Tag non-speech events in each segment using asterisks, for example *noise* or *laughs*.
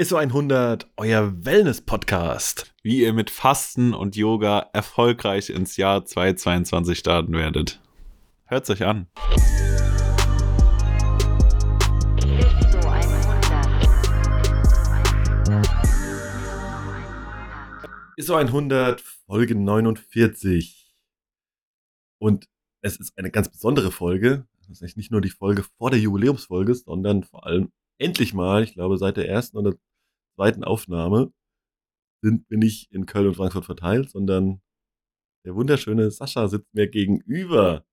ISO 100, euer Wellness-Podcast. Wie ihr mit Fasten und Yoga erfolgreich ins Jahr 2022 starten werdet. Hört's euch an. ISO 100. ISO 100, Folge 49. Und es ist eine ganz besondere Folge. Das ist nicht nur die Folge vor der Jubiläumsfolge, sondern vor allem endlich mal, ich glaube, seit der ersten oder zweiten Aufnahme sind wir nicht in Köln und Frankfurt verteilt, sondern der wunderschöne Sascha sitzt mir gegenüber.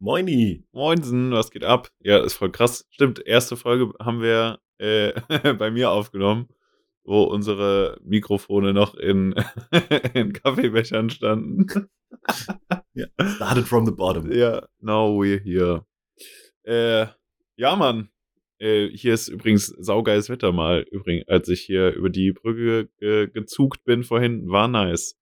Moini. Moinsen, was geht ab? Ja, ist voll krass. Stimmt, erste Folge haben wir äh, *laughs* bei mir aufgenommen, wo unsere Mikrofone noch in, *laughs* in Kaffeebechern standen. Ja, started from the bottom. Ja, now we're here. Äh, ja, Mann. Äh, hier ist übrigens saugeiles Wetter mal. Übrigens, als ich hier über die Brücke ge gezugt bin vorhin, war nice.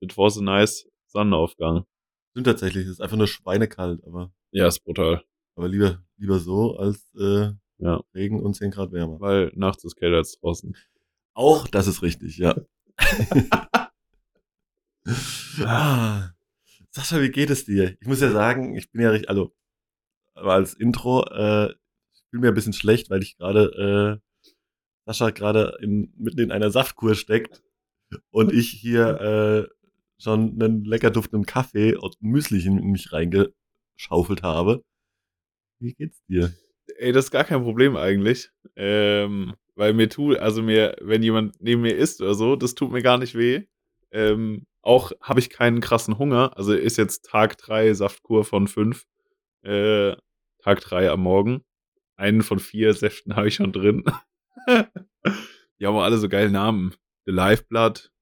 It was a nice Sonnenaufgang. Stimmt tatsächlich, es ist einfach nur schweinekalt, aber, Ja, ist brutal. aber lieber, lieber so als äh, Ja, Regen und 10 Grad wärmer. weil nachts ist kälter als draußen. Auch das ist richtig, ja. *laughs* ah, Sascha, wie geht es dir? Ich muss ja sagen, ich bin ja richtig, also, aber als Intro, äh, fühle mir ein bisschen schlecht, weil ich gerade, äh, Sascha gerade in, mitten in einer Saftkur steckt und ich hier *laughs* äh, schon einen lecker duftenden Kaffee und Müsli in mich reingeschaufelt habe. Wie geht's dir? Ey, das ist gar kein Problem eigentlich. Ähm, weil mir tut, also mir, wenn jemand neben mir isst oder so, das tut mir gar nicht weh. Ähm, auch habe ich keinen krassen Hunger. Also ist jetzt Tag 3 Saftkur von 5. Äh, Tag 3 am Morgen. Einen von vier Säften habe ich schon drin. *laughs* Die haben alle so geile Namen. The Lifeblood,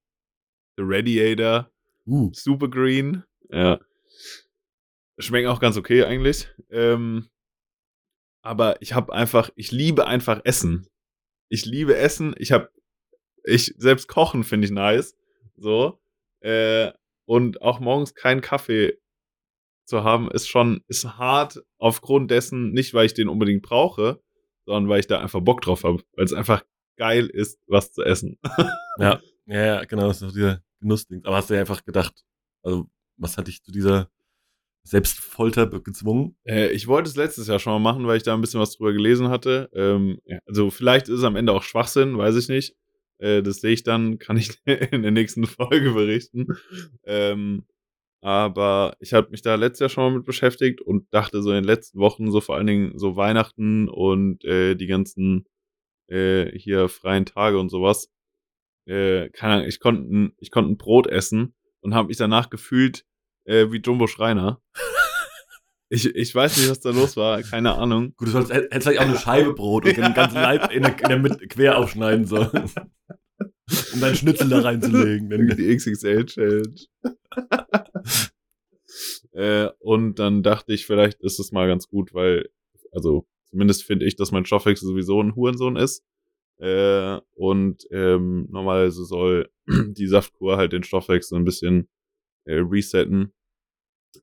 The Radiator, Uh, Super Green. Ja. Schmecken auch ganz okay eigentlich. Ähm, aber ich habe einfach, ich liebe einfach Essen. Ich liebe Essen. Ich habe, ich selbst kochen finde ich nice. So. Äh, und auch morgens keinen Kaffee zu haben, ist schon, ist hart aufgrund dessen, nicht weil ich den unbedingt brauche, sondern weil ich da einfach Bock drauf habe. Weil es einfach geil ist, was zu essen. *laughs* Ja, ja, genau, das ist noch dieser Genussding. Aber hast du ja einfach gedacht, also, was hat dich zu dieser Selbstfolter gezwungen? Äh, ich wollte es letztes Jahr schon mal machen, weil ich da ein bisschen was drüber gelesen hatte. Ähm, ja, also vielleicht ist es am Ende auch Schwachsinn, weiß ich nicht. Äh, das sehe ich dann, kann ich *laughs* in der nächsten Folge berichten. Ähm, aber ich habe mich da letztes Jahr schon mal mit beschäftigt und dachte so in den letzten Wochen, so vor allen Dingen so Weihnachten und äh, die ganzen äh, hier freien Tage und sowas, äh, keine Ahnung, ich konnte ein- ich konnte ein Brot essen und habe mich danach gefühlt äh, wie Jumbo Schreiner. Ich, ich weiß nicht, was da los war, keine Ahnung. Gut, du sollst, hättest vielleicht auch eine Scheibe Brot und den ganzen Leib in der, in der Mitte quer aufschneiden sollen. *laughs* *laughs* um deinen Schnitzel da reinzulegen. *laughs* Die XXL-Challenge. *laughs* äh, und dann dachte ich, vielleicht ist es mal ganz gut, weil, also zumindest finde ich, dass mein Stoffwechsel sowieso ein Hurensohn ist. Äh, und ähm, normalerweise soll *clears throat* die Saftkur halt den Stoffwechsel ein bisschen äh, resetten.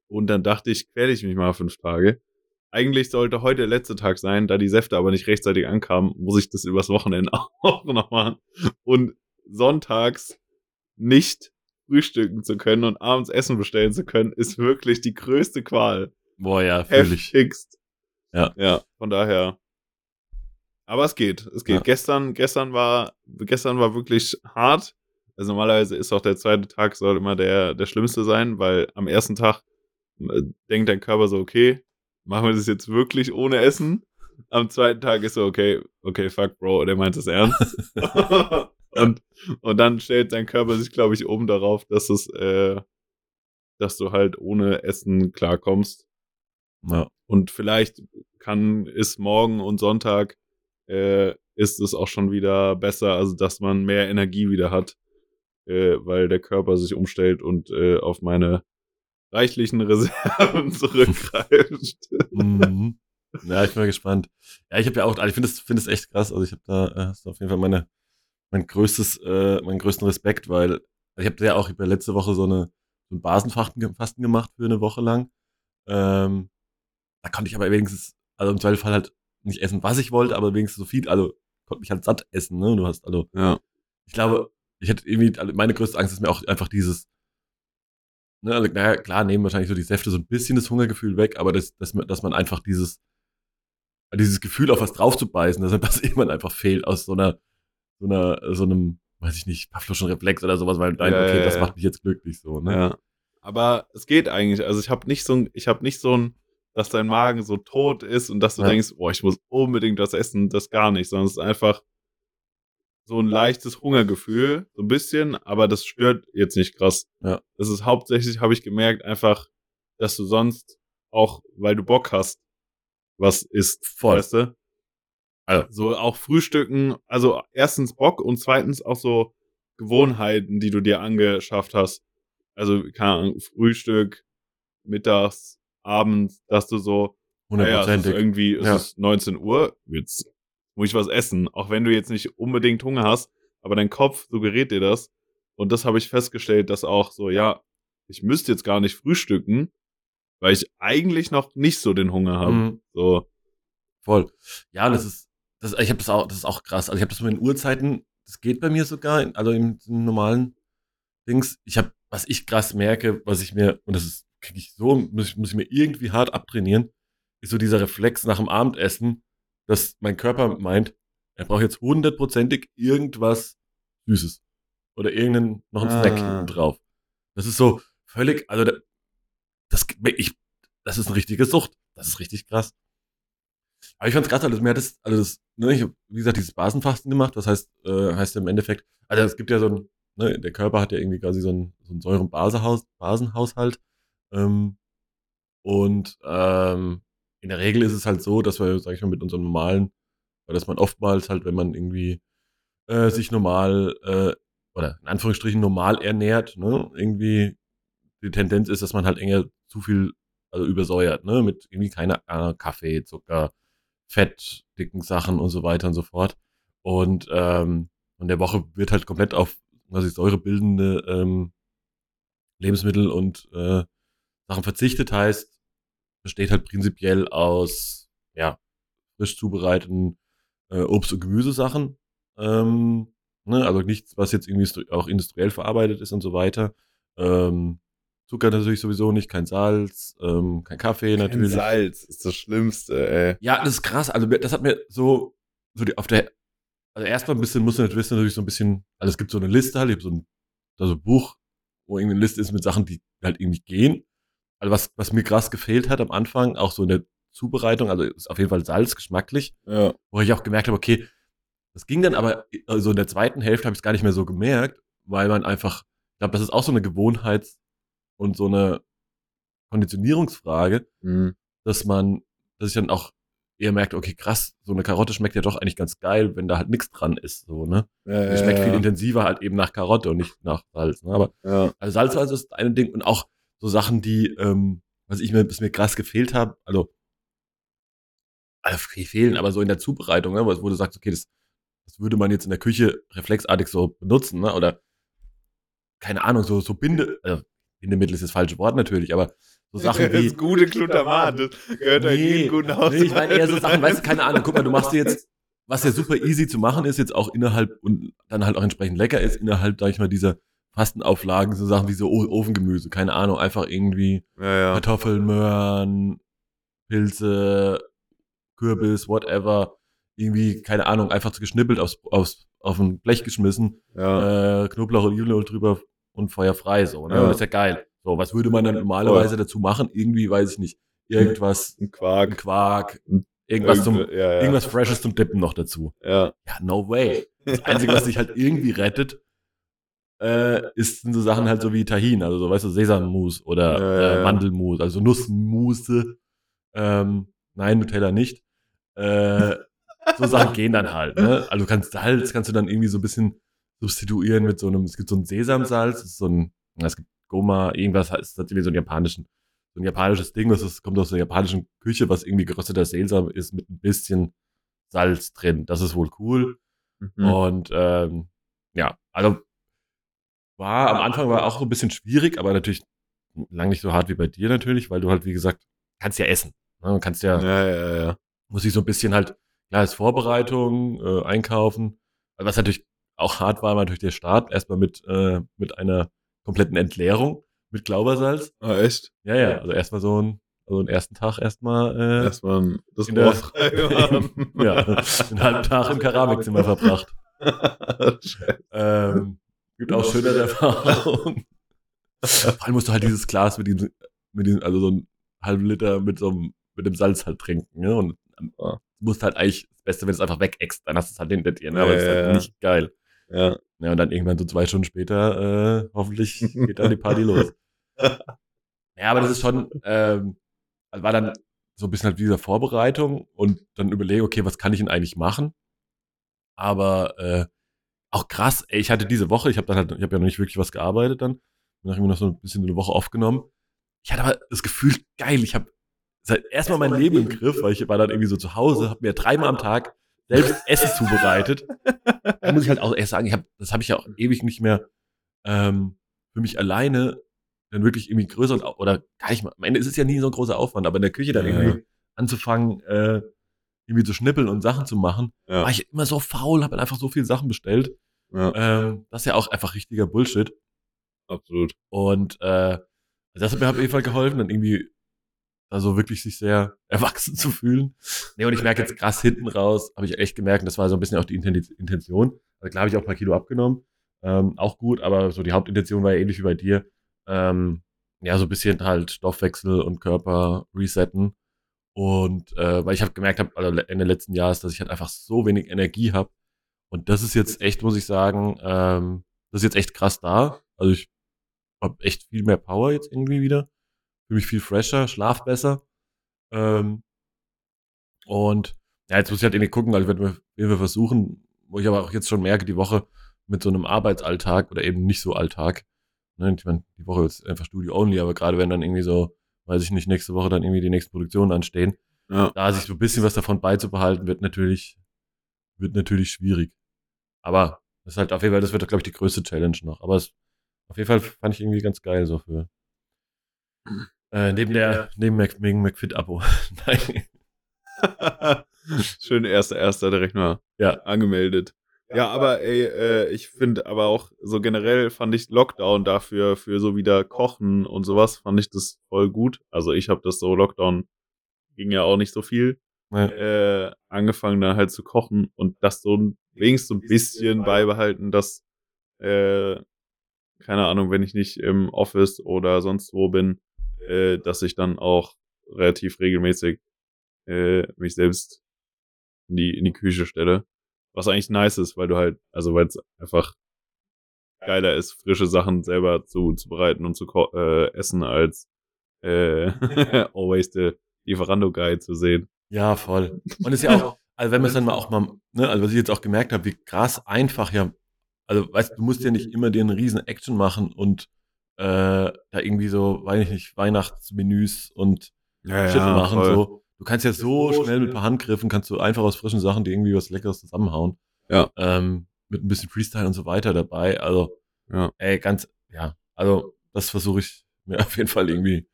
Und dann dachte ich, quäle ich mich mal fünf Tage. Eigentlich sollte heute der letzte Tag sein, da die Säfte aber nicht rechtzeitig ankamen, muss ich das übers Wochenende auch noch machen. Und sonntags nicht frühstücken zu können und abends Essen bestellen zu können, ist wirklich die größte Qual. boah, ja. Heftigst. Ja. Ja, von daher. Aber es geht, es geht. Ja. Gestern, gestern war, gestern war wirklich hart. Also normalerweise ist auch der zweite Tag soll immer der, der schlimmste sein, weil am ersten Tag äh, denkt dein Körper so, okay, machen wir das jetzt wirklich ohne Essen? Am zweiten Tag ist so, okay, okay, fuck, Bro, der meint es ernst. *laughs* und, und dann stellt dein Körper sich, glaube ich, oben darauf, dass es, äh, dass du halt ohne Essen klarkommst. Ja. Und vielleicht kann, ist morgen und Sonntag, äh, ist es auch schon wieder besser, also dass man mehr Energie wieder hat, äh, weil der Körper sich umstellt und äh, auf meine reichlichen *laughs* Reserven *laughs* zurückgreift. Mhm. Ja, ich bin mal gespannt. Ja, ich habe ja auch, also ich finde es finde es echt krass. Also ich habe da äh, hast du auf jeden Fall meine, mein größtes, äh, meinen größten Respekt, weil also ich habe ja auch, ich habe ja letzte Woche so eine so ein Basenfasten ge- Fasten gemacht für eine Woche lang. Ähm, da konnte ich aber wenigstens, also im Zweifelsfall halt nicht essen, was ich wollte, aber wenigstens so viel, also konnte mich halt satt essen, ne? Du hast, also, Ja. ich glaube, ich hätte irgendwie, also meine größte Angst ist mir auch einfach dieses, ne, also, naja, klar, nehmen wahrscheinlich so die Säfte so ein bisschen das Hungergefühl weg, aber das, dass, man- dass man einfach dieses, dieses Gefühl auf was drauf zu beißen, dass *laughs* das irgendwann einfach fehlt aus so einer, so einer, so einem, weiß ich nicht, Pavloschen Reflex oder sowas, weil nein, Ja, okay, ja, das macht mich jetzt glücklich so, ne? Ja. Aber es geht eigentlich. Also ich habe nicht so ein, ich habe nicht so ein, dass dein Magen so tot ist und dass du Ja. denkst, oh, ich muss unbedingt was essen, das gar nicht, sondern es ist einfach so ein leichtes Hungergefühl, so ein bisschen, aber das stört jetzt nicht krass. Ja. Das ist hauptsächlich, habe ich gemerkt, einfach, dass du sonst auch, weil du Bock hast, was isst, Voll. weißt du? Also. So auch Frühstücken, also erstens Bock und zweitens auch so Gewohnheiten, die du dir angeschafft hast. Also, keine Ahnung, Frühstück, mittags, abends, dass du so, naja, es ist Hundertprozentig. irgendwie, es Ja. ist 19 Uhr, jetzt muss ich was essen. Auch wenn du jetzt nicht unbedingt Hunger hast, aber dein Kopf suggeriert dir das. Und das habe ich festgestellt, dass auch so, ja, ich müsste jetzt gar nicht frühstücken, weil ich eigentlich noch nicht so den Hunger habe. Mhm. So, Voll. Ja, das ist, das, ich habe das auch, das ist auch krass. Also ich habe das mit den Uhrzeiten, das geht bei mir sogar, in, also im, im normalen Dings. Ich habe, was ich krass merke, was ich mir, und das ist, kriege ich so, muss ich, muss ich mir irgendwie hart abtrainieren, ist so dieser Reflex nach dem Abendessen, dass mein Körper meint, er braucht jetzt hundertprozentig irgendwas Süßes. Oder irgendeinen, noch einen Snack Ah. hinten drauf. Das ist so völlig, also da- das, ich, das ist eine richtige Sucht. Das ist richtig krass. Aber ich fand's krass, also mir hat das, also das, ne, ich hab, wie gesagt, dieses Basenfasten gemacht, das heißt, äh, heißt ja im Endeffekt, also es gibt ja so ein, ne, der Körper hat ja irgendwie quasi so ein, so ein Säuren-Basenhaus- Basenhaushalt. Ähm, und ähm, in der Regel ist es halt so, dass wir, sag ich mal, mit unserem normalen, weil dass man oftmals halt, wenn man irgendwie äh, sich normal, äh, oder in Anführungsstrichen normal ernährt, ne, irgendwie die Tendenz ist, dass man halt eher zu viel, also übersäuert, ne, mit irgendwie keine äh, Kaffee, Zucker, Fett, dicken Sachen und so weiter und so fort. Und ähm, und der Woche wird halt komplett auf quasi säurebildende ähm, Lebensmittel und äh, Sachen verzichtet, heißt, besteht halt prinzipiell aus ja, frisch zubereiteten äh, Obst- und Gemüsesachen. Ähm, ne? Also nichts, was jetzt irgendwie auch industriell verarbeitet ist und so weiter. Ähm, Zucker natürlich sowieso nicht, kein Salz, ähm, kein Kaffee natürlich. Salz ist das Schlimmste, ey. Ja, das ist krass. Also das hat mir so, so die, auf der, also erstmal ein bisschen, du natürlich wissen, natürlich so ein bisschen, also es gibt so eine Liste halt, ich habe so ein, also ein Buch, wo irgendwie eine Liste ist mit Sachen, die halt irgendwie gehen. Also was, was mir krass gefehlt hat am Anfang, auch so in der Zubereitung, also ist auf jeden Fall Salz, geschmacklich, Ja. wo ich auch gemerkt habe, okay, das ging dann aber, also in der zweiten Hälfte habe ich es gar nicht mehr so gemerkt, weil man einfach, ich glaube, das ist auch so eine Gewohnheits- und so eine Konditionierungsfrage, Mhm. dass man, dass ich dann auch eher merkt, okay, krass, so eine Karotte schmeckt ja doch eigentlich ganz geil, wenn da halt nichts dran ist, so, ne? Ja, Die schmeckt ja, viel ja. intensiver halt eben nach Karotte und nicht nach Salz, ne? Aber Ja. also Salz war also das eine Ding und auch so Sachen, die, ähm, was ich mir, was mir krass gefehlt habe, also, also fehlen, aber so in der Zubereitung, ne? Wo du sagst, okay, das, das würde man jetzt in der Küche reflexartig so benutzen, ne? Oder keine Ahnung, so, so Binde, äh, Bindemittel ist das falsche Wort natürlich, aber so Sachen wie. das gute Glutamat, das gehört ja in jeden guten Haus. nee, ich meine eher so Sachen, weißt du, keine Ahnung, guck mal, du machst dir jetzt, was ja super easy zu machen ist, jetzt auch innerhalb und dann halt auch entsprechend lecker ist, innerhalb, sag ich mal, dieser Fastenauflagen, so Sachen wie so Ofengemüse, keine Ahnung, einfach irgendwie Ja, ja. Kartoffeln, Möhren, Pilze, Kürbis, whatever, irgendwie, keine Ahnung, einfach so geschnippelt aufs, aufs, auf ein Blech geschmissen, ja. äh, Knoblauch und Olivenöl drüber und Feuer frei, so, ne? Ja. Das ist ja geil. So, was würde man dann normalerweise dazu machen? Irgendwie, weiß ich nicht, irgendwas, Ein *laughs* ein Quark. Quark, irgendwas zum, ja, ja. irgendwas Freshes zum Dippen noch dazu. Ja. Ja, no way. Das Einzige, was dich halt *laughs* irgendwie rettet, äh, ist, sind so Sachen halt so wie Tahin, also so, weißt du, Sesammus oder Ja. Äh, Mandelmus, also Nussmusse. Ähm, nein, Nutella nicht. Äh, so Sachen gehen dann halt, ne? Also du kannst Salz, kannst du dann irgendwie so ein bisschen substituieren mit so einem, es gibt so ein Sesamsalz, das ist so ein, es gibt Goma, irgendwas ist das irgendwie so ein japanischen, so ein japanisches Ding, das ist, kommt aus der japanischen Küche, was irgendwie gerösteter Sesam ist mit ein bisschen Salz drin. Das ist wohl cool. Mhm. Und ähm, ja, also war am Anfang war auch so ein bisschen schwierig, aber natürlich lang nicht so hart wie bei dir natürlich, weil du halt, wie gesagt, kannst ja essen. Ne? Du kannst ja, Ja, ja, ja. muss ich so ein bisschen halt klar ist Vorbereitung, äh, Einkaufen. Was natürlich auch hart war, natürlich der Start. Erstmal mit, äh, mit einer kompletten Entleerung mit Glaubersalz. Ah, echt? Ja, ja, also erstmal so ein, also den ersten Tag erstmal, äh, Erstmal das Ohr frei *laughs* ja, einen halben Tag im *laughs* Keramikzimmer verbracht. *laughs* Ähm, gibt auch schönere Erfahrungen. Vor allem musst du halt dieses Glas mit diesem, mit diesem, also so ein halben Liter mit so einem, mit dem Salz halt trinken, ne? Und du musst halt eigentlich das Beste, wenn es einfach wegäxt, dann hast du es halt hinter dir, ne? Aber Ja, das ist halt nicht geil. Ja. Ja, und dann irgendwann so zwei Stunden später, äh, hoffentlich geht dann die Party *laughs* los. Ja, aber das ist schon, ähm, also war dann so ein bisschen halt dieser Vorbereitung und dann überlege, okay, was kann ich denn eigentlich machen? Aber äh, auch krass, ey, ich hatte diese Woche, ich habe dann halt, ich habe ja noch nicht wirklich was gearbeitet dann, dann habe ich mir noch so ein bisschen eine Woche aufgenommen. Ich hatte aber das Gefühl, geil, ich habe seit erstmal mein Leben im Griff, weil ich war dann irgendwie so zu Hause, habe mir dreimal am Tag selbst Essen zubereitet. *laughs* Da muss ich halt auch erst sagen, ich hab, das habe ich ja auch ewig nicht mehr ähm, für mich alleine dann wirklich irgendwie größer und, oder gar nicht mal. Am Ende ist es ja nie so ein großer Aufwand, aber in der Küche dann Ja. irgendwie anzufangen, äh, irgendwie zu schnippeln und Sachen zu machen, Ja. war ich immer so faul, habe einfach so viele Sachen bestellt. ja, Ähm, das ist ja auch einfach richtiger Bullshit. absolut. Und äh, das hat mir auf jeden Fall geholfen, dann irgendwie also wirklich sich sehr *laughs* erwachsen zu fühlen. Nee, und ich merke jetzt krass hinten raus, habe ich echt gemerkt, das war so ein bisschen auch die Inten- Intention. Also klar habe ich auch ein paar Kilo abgenommen, ähm, auch gut, aber so die Hauptintention war ja ähnlich wie bei dir. Ähm, ja, so ein bisschen halt Stoffwechsel und Körper resetten. Und äh, weil ich habe gemerkt habe, also Ende letzten Jahres, dass ich halt einfach so wenig Energie habe. Und das ist jetzt echt, muss ich sagen, ähm, das ist jetzt echt krass da. Also ich habe echt viel mehr Power jetzt irgendwie wieder. Fühle mich viel fresher, schlaf besser. Ähm, und ja, jetzt muss ich halt irgendwie gucken, also ich werde mir versuchen, wo ich aber auch jetzt schon merke, die Woche mit so einem Arbeitsalltag oder eben nicht so Alltag. Ne, ich meine, die Woche ist einfach Studio only, aber gerade wenn dann irgendwie so, weiß ich nicht, nächste Woche dann irgendwie die nächsten Produktionen anstehen, Ja. da sich so ein bisschen was davon beizubehalten, wird natürlich, wird natürlich schwierig. Aber das ist halt auf jeden Fall, das wird, glaube ich, die größte Challenge noch. Aber es, auf jeden Fall fand ich irgendwie ganz geil so für. Äh, neben der, neben Mac, wegen McFit-Abo. *laughs* Nein. *laughs* Schön erster, erster direkt mal Ja. angemeldet. Ja, aber ey, äh, ich finde aber auch so generell fand ich Lockdown dafür für so wieder Kochen und sowas fand ich das voll gut. Also ich habe das so Lockdown ging ja auch nicht so viel Ja. äh, angefangen dann halt zu kochen und das so ein- wenigstens so ein bisschen beibehalten, dass äh, keine Ahnung, wenn ich nicht im Office oder sonst wo bin, äh, dass ich dann auch relativ regelmäßig äh, mich selbst in die, in die Küche stelle. Was eigentlich nice ist, weil du halt, also weil es einfach geiler ist, frische Sachen selber zu, zu bereiten und zu äh, essen, als äh, *laughs* always the Lieferando-Guide zu sehen. Ja, voll. Und ist ja *laughs* auch, also wenn man es dann mal auch mal, ne, also was ich jetzt auch gemerkt habe, wie krass einfach ja, also weißt du, du musst ja nicht *laughs* immer eine riesen Action machen und äh, da irgendwie so, weiß ich nicht, Weihnachtsmenüs und Ja, Shit machen. So. Du kannst ja so schnell mit ein paar Handgriffen, kannst du einfach aus frischen Sachen die irgendwie was Leckeres zusammenhauen. Ja. Ähm, mit ein bisschen Freestyle und so weiter dabei. Also, Ja. ey, ganz, ja, also das versuche ich mir *laughs* auf jeden Fall irgendwie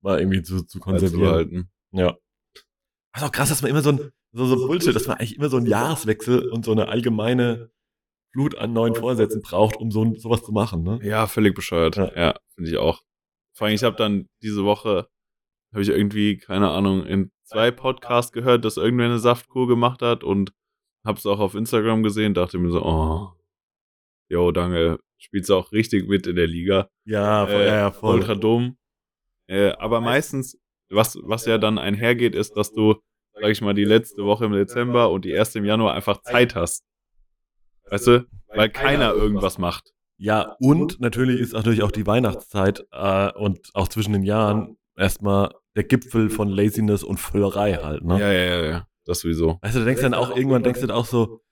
mal irgendwie zu, zu konservieren. Ja. Was auch krass, dass man immer so ein, so, so Bullshit, dass man eigentlich immer so einen Jahreswechsel und so eine allgemeine Flut an neuen Vorsätzen braucht, um so sowas zu machen, ne? Ja, völlig bescheuert. Ja. Ja, finde ich auch. Vor allem, ich habe dann diese Woche, habe ich irgendwie, keine Ahnung, in zwei Podcasts gehört, dass irgendwer eine Saftkur gemacht hat und habe es auch auf Instagram gesehen, dachte mir so, oh, jo, danke, spielst du auch richtig mit in der Liga. Ja, voll, Äh, ja, ja, voll. Ultra dumm. Äh, aber meistens, was, was ja dann einhergeht, ist, dass du, sag ich mal, die letzte Woche im Dezember und die erste im Januar einfach Zeit hast. Weißt du? Weil keiner irgendwas macht. Ja, und natürlich ist natürlich auch die Weihnachtszeit äh, und auch zwischen den Jahren erstmal der Gipfel von Laziness und Völlerei halt, ne? Ja, ja, ja, ja. Das sowieso. Weißt du, du denkst dann auch, irgendwann denkst du dann auch so,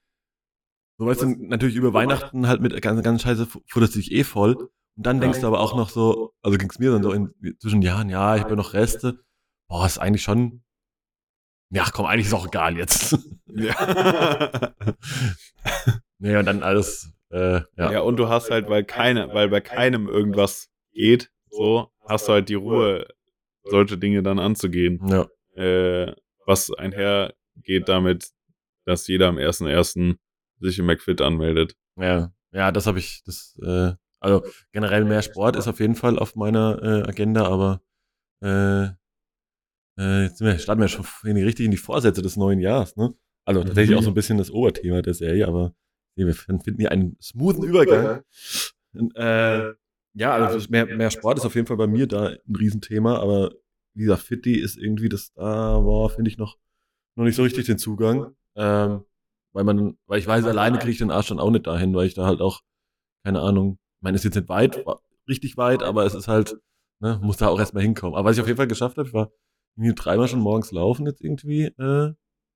so weißt du, natürlich über Weihnachten halt mit ganz, ganz scheiße futterst du dich eh voll. Und dann denkst du aber auch noch so, also ging's mir dann so in, zwischen den Jahren, ja, ich habe noch Reste. Boah, ist eigentlich schon, ja, komm, eigentlich ist auch egal jetzt. Ja. *laughs* *laughs* nee, und dann alles, äh, ja. ja. und du hast halt, weil keine, weil bei keinem irgendwas geht, so, hast du halt die Ruhe, solche Dinge dann anzugehen. ja. Äh, was einhergeht damit, dass jeder am 1.1. sich im McFit anmeldet. Ja, ja, das habe ich, das, äh, also generell mehr Sport ist auf jeden Fall auf meiner äh, Agenda, aber äh, äh, jetzt wir, starten wir schon in die, richtig in die Vorsätze des neuen Jahres, ne? Also tatsächlich auch so ein bisschen das Oberthema der Serie, aber wir finden hier einen smoothen Übergang. Und, äh, ja, also mehr, mehr Sport ist auf jeden Fall bei mir da ein Riesenthema, aber dieser Fitti ist irgendwie das da, boah, finde ich noch, noch nicht so richtig den Zugang. Ähm, weil man, weil ich weiß, alleine kriege ich den Arsch dann auch nicht dahin, weil ich da halt auch, keine Ahnung, ich meine, ist jetzt nicht weit, richtig weit, aber es ist halt, ne, muss da auch erstmal hinkommen. Aber was ich auf jeden Fall geschafft habe, ich war irgendwie dreimal schon morgens laufen jetzt irgendwie, äh,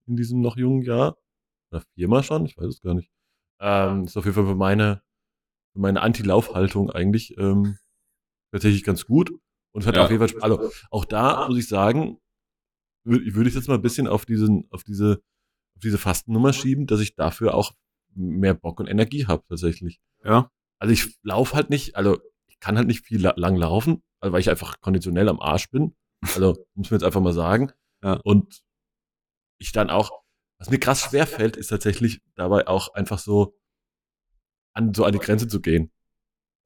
in diesem noch jungen Jahr. Oder viermal schon, ich weiß es gar nicht. Ähm, ist auf jeden Fall für meine, für meine Anti-Laufhaltung eigentlich ähm, tatsächlich ganz gut. Und es hat Ja. auf jeden Fall, also auch da muss ich sagen, würde würd ich jetzt mal ein bisschen auf diesen, auf diese, auf diese Fastennummer schieben, dass ich dafür auch mehr Bock und Energie habe tatsächlich. Ja. Also ich laufe halt nicht, also ich kann halt nicht viel la lang laufen, also weil ich einfach konditionell am Arsch bin. Also *laughs* muss man jetzt einfach mal sagen. Ja. Und ich dann auch, was mir krass schwer fällt, ist tatsächlich dabei auch einfach so an so an die Grenze zu gehen.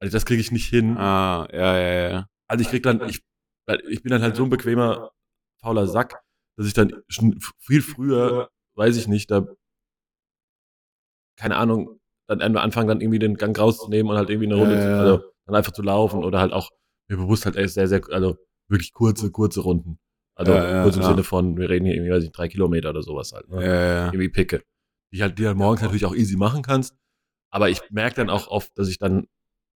Also das kriege ich nicht hin. Ah, ja, ja, ja. Also ich krieg dann, ich, ich bin dann halt so ein bequemer, fauler Sack, dass ich dann viel früher, weiß ich nicht, da, keine Ahnung, dann einmal anfangen, dann irgendwie den Gang rauszunehmen und halt irgendwie eine Runde, Ja, ja. also dann einfach zu laufen oder halt auch mir bewusst halt echt sehr, sehr, also wirklich kurze, kurze Runden. Also Ja, ja, kurz im ja. Sinne von, wir reden hier irgendwie, weiß ich, drei Kilometer oder sowas halt. Ne? ja, ja. Irgendwie Picke. Die halt, die halt morgens natürlich auch easy machen kannst. Aber ich merke dann auch oft, dass ich dann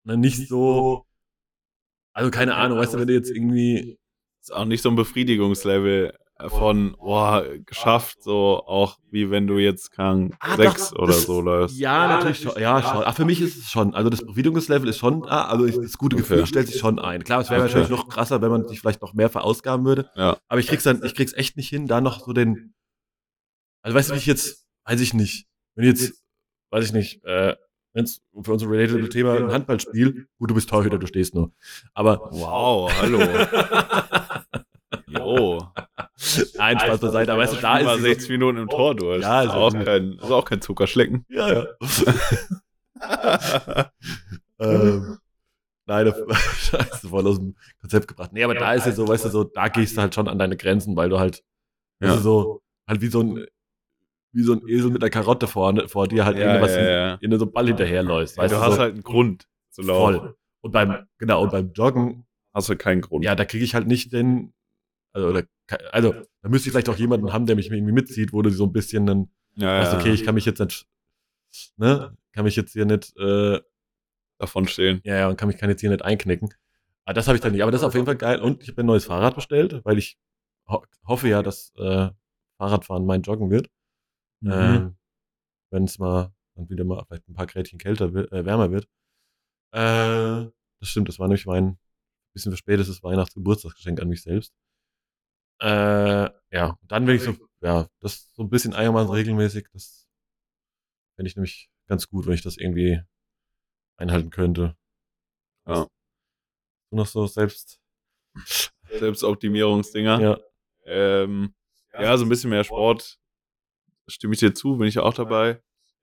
ne, nicht so, also keine Ahnung, weißt du, wenn du jetzt irgendwie, Ist auch nicht so ein Befriedigungslevel von, boah, geschafft, so auch wie wenn du jetzt kann Ah, sechs doch, oder das- so läufst. Ja, natürlich schon. Ja, schon. Ach, für mich ist es schon. Also das Befriedigungslevel ist schon da. Also ich, das gute Gefühl stellt sich schon ein. Klar, es wäre Okay. natürlich noch krasser, wenn man sich vielleicht noch mehr verausgaben würde. Ja. Aber ich krieg's dann, ich krieg's echt nicht hin, da noch so den. Also weißt du, wie ich jetzt, weiß ich nicht. Wenn jetzt, weiß ich nicht, äh, wenn's für unser relatable Thema ein Handballspiel, gut, du bist Torhüter, du stehst nur. Aber Wow, hallo. *laughs* *laughs* Nein, Spaß beiseite, aber weißt du, da ist 60 Minuten im Tor durch. Ja, ist, ist auch kein, ist auch kein Zuckerschlecken. Ja, ja. *laughs* ähm, nein, das, *laughs* scheiße, voll aus dem Konzept gebracht. Nee, aber da ist ja so, weißt du, so, da gehst du halt schon an deine Grenzen, weil du halt, Ja. weißt du, so, halt wie so ein, wie so ein Esel mit einer Karotte vorne, vor dir halt Ja, irgendwas, ja, ja. in, in so einen Ball hinterherläufst. Ja, Weißt du du, hast so, halt einen Grund zu laufen. voll. Und beim, genau, und beim Joggen, Hast du keinen Grund. ja, da kriege ich halt nicht den, also, oder, also, da müsste ich vielleicht auch jemanden haben, der mich irgendwie mitzieht, wo du so ein bisschen dann, ja, weißt, okay, ich kann mich jetzt nicht, ne, kann mich jetzt hier nicht, äh, davon stehen. Ja, ja, und kann mich kann jetzt hier nicht einknicken. Aber das habe ich dann nicht. Aber das ist auf jeden Fall geil. Und ich habe ein neues Fahrrad bestellt, weil ich ho hoffe ja, dass äh, Fahrradfahren mein Joggen wird. Mhm. Ähm, Wenn es mal dann wieder mal vielleicht ein paar Grädchen kälter wird, äh, wärmer wird. Äh, das stimmt, das war nämlich mein bisschen verspätetes Weihnachtsgeburtstagsgeschenk an mich selbst. Äh, ja, dann will ich so, ja, das so ein bisschen einigermaßen regelmäßig, das fände ich nämlich ganz gut, wenn ich das irgendwie einhalten könnte. Ja. Du noch so selbst. *laughs* Selbstoptimierungsdinger. Ja. Ähm, ja, so ein bisschen mehr Sport. Stimme ich dir zu, bin ich auch dabei.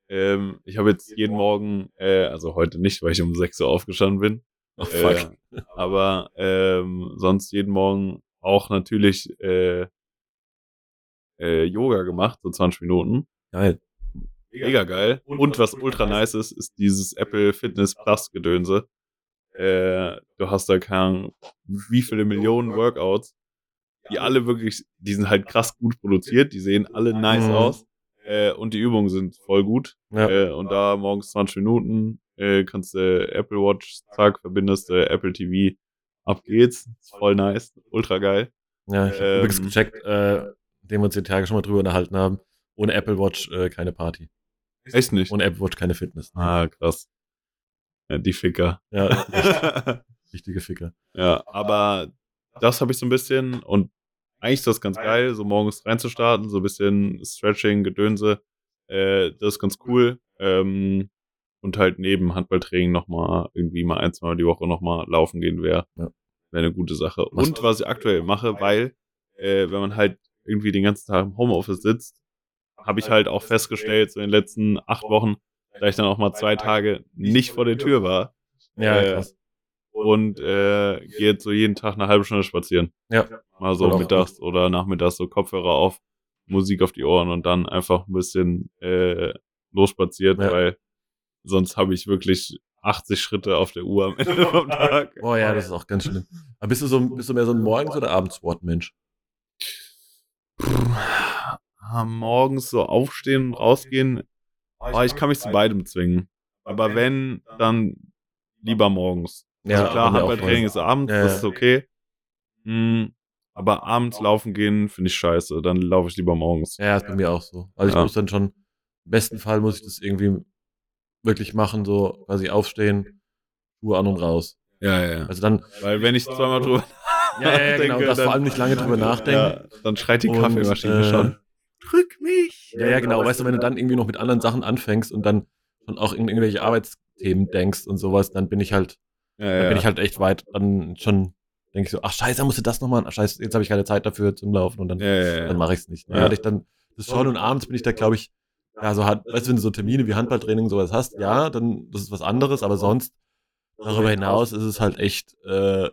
Ähm, ich habe jetzt jeden Morgen, äh, also heute nicht, weil ich um 6 Uhr aufgestanden bin. Oh, fuck. Äh, aber ähm, sonst jeden Morgen auch natürlich äh, äh, Yoga gemacht, so 20 Minuten. Geil. Mega geil. Und was ultra nice ist, ist dieses Apple Fitness Plus Gedönse. Äh, du hast da keine Ahnung, wie viele Millionen Workouts, die alle wirklich, die sind halt krass gut produziert, die sehen alle nice Mhm. aus. Äh, und die Übungen sind voll gut. Ja. Äh, und da morgens 20 Minuten äh, kannst du Apple Watch, zack, verbindest du Apple TV, ab geht's. Ist voll nice, ultra geil. Ja, ich habe Ähm, übrigens gecheckt, äh, den wir uns die Tage schon mal drüber unterhalten haben. Ohne Apple Watch äh, keine Party. Echt nicht? Ohne Apple Watch keine Fitness. Ah, krass. Ja, die Ficker. Ja, *laughs* echt richtige Ficker. Ja, aber das habe ich so ein bisschen und eigentlich ist das ganz geil, so morgens reinzustarten, so ein bisschen Stretching, Gedönse. Äh, das ist ganz cool. Ähm, und halt neben Handballtraining nochmal irgendwie mal ein, zwei Mal die Woche nochmal laufen gehen wäre. Ja. Wäre eine gute Sache. Was- Und was ich aktuell mache, weil, äh, wenn man halt irgendwie den ganzen Tag im Homeoffice sitzt, habe ich halt auch festgestellt, so in den letzten acht Wochen, da ich dann auch mal zwei Tage nicht vor der Tür war. Ja, Äh, krass. Und äh, gehe jetzt so jeden Tag eine halbe Stunde spazieren. Ja. Mal so auch mittags oder nachmittags so Kopfhörer auf, Musik auf die Ohren und dann einfach ein bisschen äh, losspaziert, Ja. weil sonst habe ich wirklich 80 Schritte auf der Uhr am *laughs* Ende vom Tag. Oh ja, das ist auch ganz schlimm. Aber bist du so, bist du mehr so ein Morgens- oder Abendsportmensch? Ah, Morgens so aufstehen und rausgehen, oh, ich kann mich zu beidem zwingen. Aber wenn, dann lieber morgens. also klar, Handballtraining ist abends, Ja, das ja. ist okay. Hm, aber abends laufen gehen finde ich scheiße. Dann laufe ich lieber morgens. Ja, ist bei mir auch so. Also ich Ja. muss dann schon, im besten Fall muss ich das irgendwie wirklich machen, so quasi aufstehen, Schuhe an und raus. Ja, ja. Also dann, Weil wenn ich zweimal drüber ja, ja, ja *laughs* genau, dann- vor allem nicht lange drüber nachdenken. Ja, dann schreit die Und, Kaffeemaschine äh, schon. Drück mich! Ja, ja, genau. Weißt du, wenn du dann irgendwie noch mit anderen Sachen anfängst und dann schon auch in irgendwelche Arbeitsthemen denkst und sowas, dann bin ich halt, Ja, dann ja. bin ich halt echt weit, dann schon denke ich so, ach scheiße, musst du das noch machen? Ach scheiße, jetzt habe ich keine Zeit dafür zum Laufen und dann, ja, ja, dann mache ich es nicht. Ja. Ja. ich dann das schon und abends bin ich da, glaube ich, ja, so hat, weißt du, wenn du so Termine wie Handballtraining sowas hast, ja, dann das ist was anderes, aber sonst darüber hinaus ist es halt echt, äh,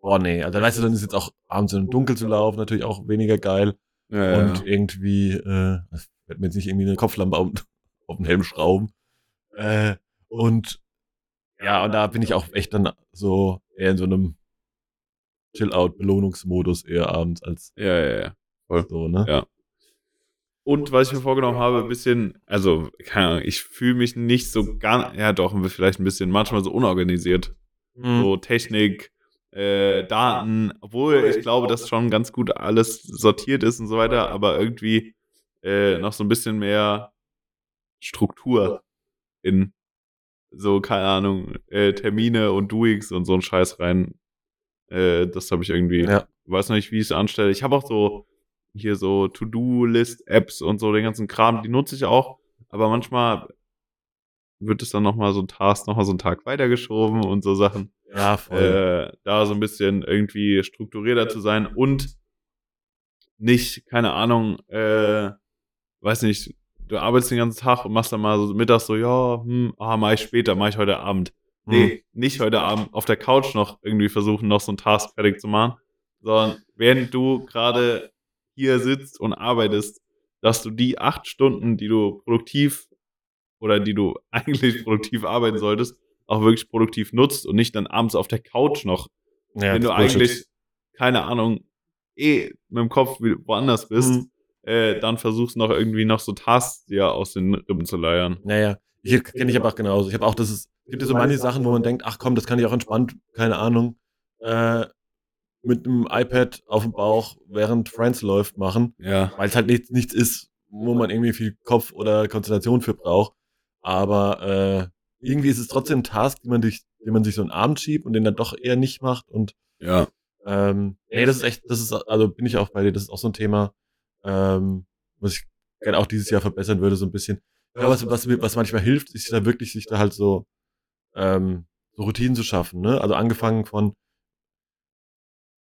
boah, nee, also dann weißt du, dann ist jetzt auch abends im Dunkel zu laufen natürlich auch weniger geil. ja, ja. und irgendwie, äh, ich werde mir jetzt nicht irgendwie eine Kopflampe auf, *laughs* auf den Helm schrauben. Äh, und ja, und da bin ich auch echt dann so eher in so einem Chill-Out-Belohnungsmodus eher abends als ja, ja, ja. so, ne? Ja. Und was ich mir vorgenommen habe, ein bisschen, also, keine Ahnung, ich fühle mich nicht so gar, ja doch, vielleicht ein bisschen, manchmal so unorganisiert. Mhm. So Technik, äh, Daten, obwohl ich glaube, dass schon ganz gut alles sortiert ist und so weiter, aber irgendwie äh, noch so ein bisschen mehr Struktur in so, keine Ahnung, äh, Termine und Doings und so ein Scheiß rein. Äh, das habe ich irgendwie, Ja. weiß noch nicht, wie ich es anstelle. Ich habe auch so hier so To-Do-List-Apps und so den ganzen Kram, die nutze ich auch, aber manchmal wird es dann nochmal so ein Task, nochmal so einen Tag weitergeschoben und so Sachen Ja, voll. äh, da so ein bisschen irgendwie strukturierter zu sein und nicht, keine Ahnung, äh, weiß nicht, du arbeitest den ganzen Tag und machst dann mal so mittags so, ja, hm, ah, mach ich später, mach ich heute Abend. Nee, nicht heute Abend auf der Couch noch irgendwie versuchen, noch so einen Task fertig zu machen, sondern während du gerade hier sitzt und arbeitest, dass du die acht Stunden, die du produktiv oder die du *laughs* eigentlich produktiv arbeiten solltest, auch wirklich produktiv nutzt und nicht dann abends auf der Couch noch, ja, wenn du ist Bullshit. eigentlich, keine Ahnung, eh mit dem Kopf wie- woanders bist, Mhm. äh, dann versuchst noch irgendwie noch so Tasks dir aus den Rippen zu leiern. Naja, ich kenne ich aber auch genauso. Ich habe auch, das ist, es gibt ja so manche Sachen, wo man denkt, ach komm, das kann ich auch entspannt, keine Ahnung, äh, mit einem iPad auf dem Bauch, während Friends läuft, machen. Ja. weil es halt nichts, nichts ist, wo man irgendwie viel Kopf oder Konzentration für braucht. Aber äh, irgendwie ist es trotzdem ein Task, den man, durch, den man sich so einen Abend schiebt und den dann doch eher nicht macht. Und Ja. ähm, nee, das ist echt, das ist, also bin ich auch bei dir, das ist auch so ein Thema, ähm, was ich gerne auch dieses Jahr verbessern würde, so ein bisschen. Ich glaube, was, was, was manchmal hilft, ist da wirklich, sich da halt so, ähm, so Routinen zu schaffen, ne? Also angefangen von,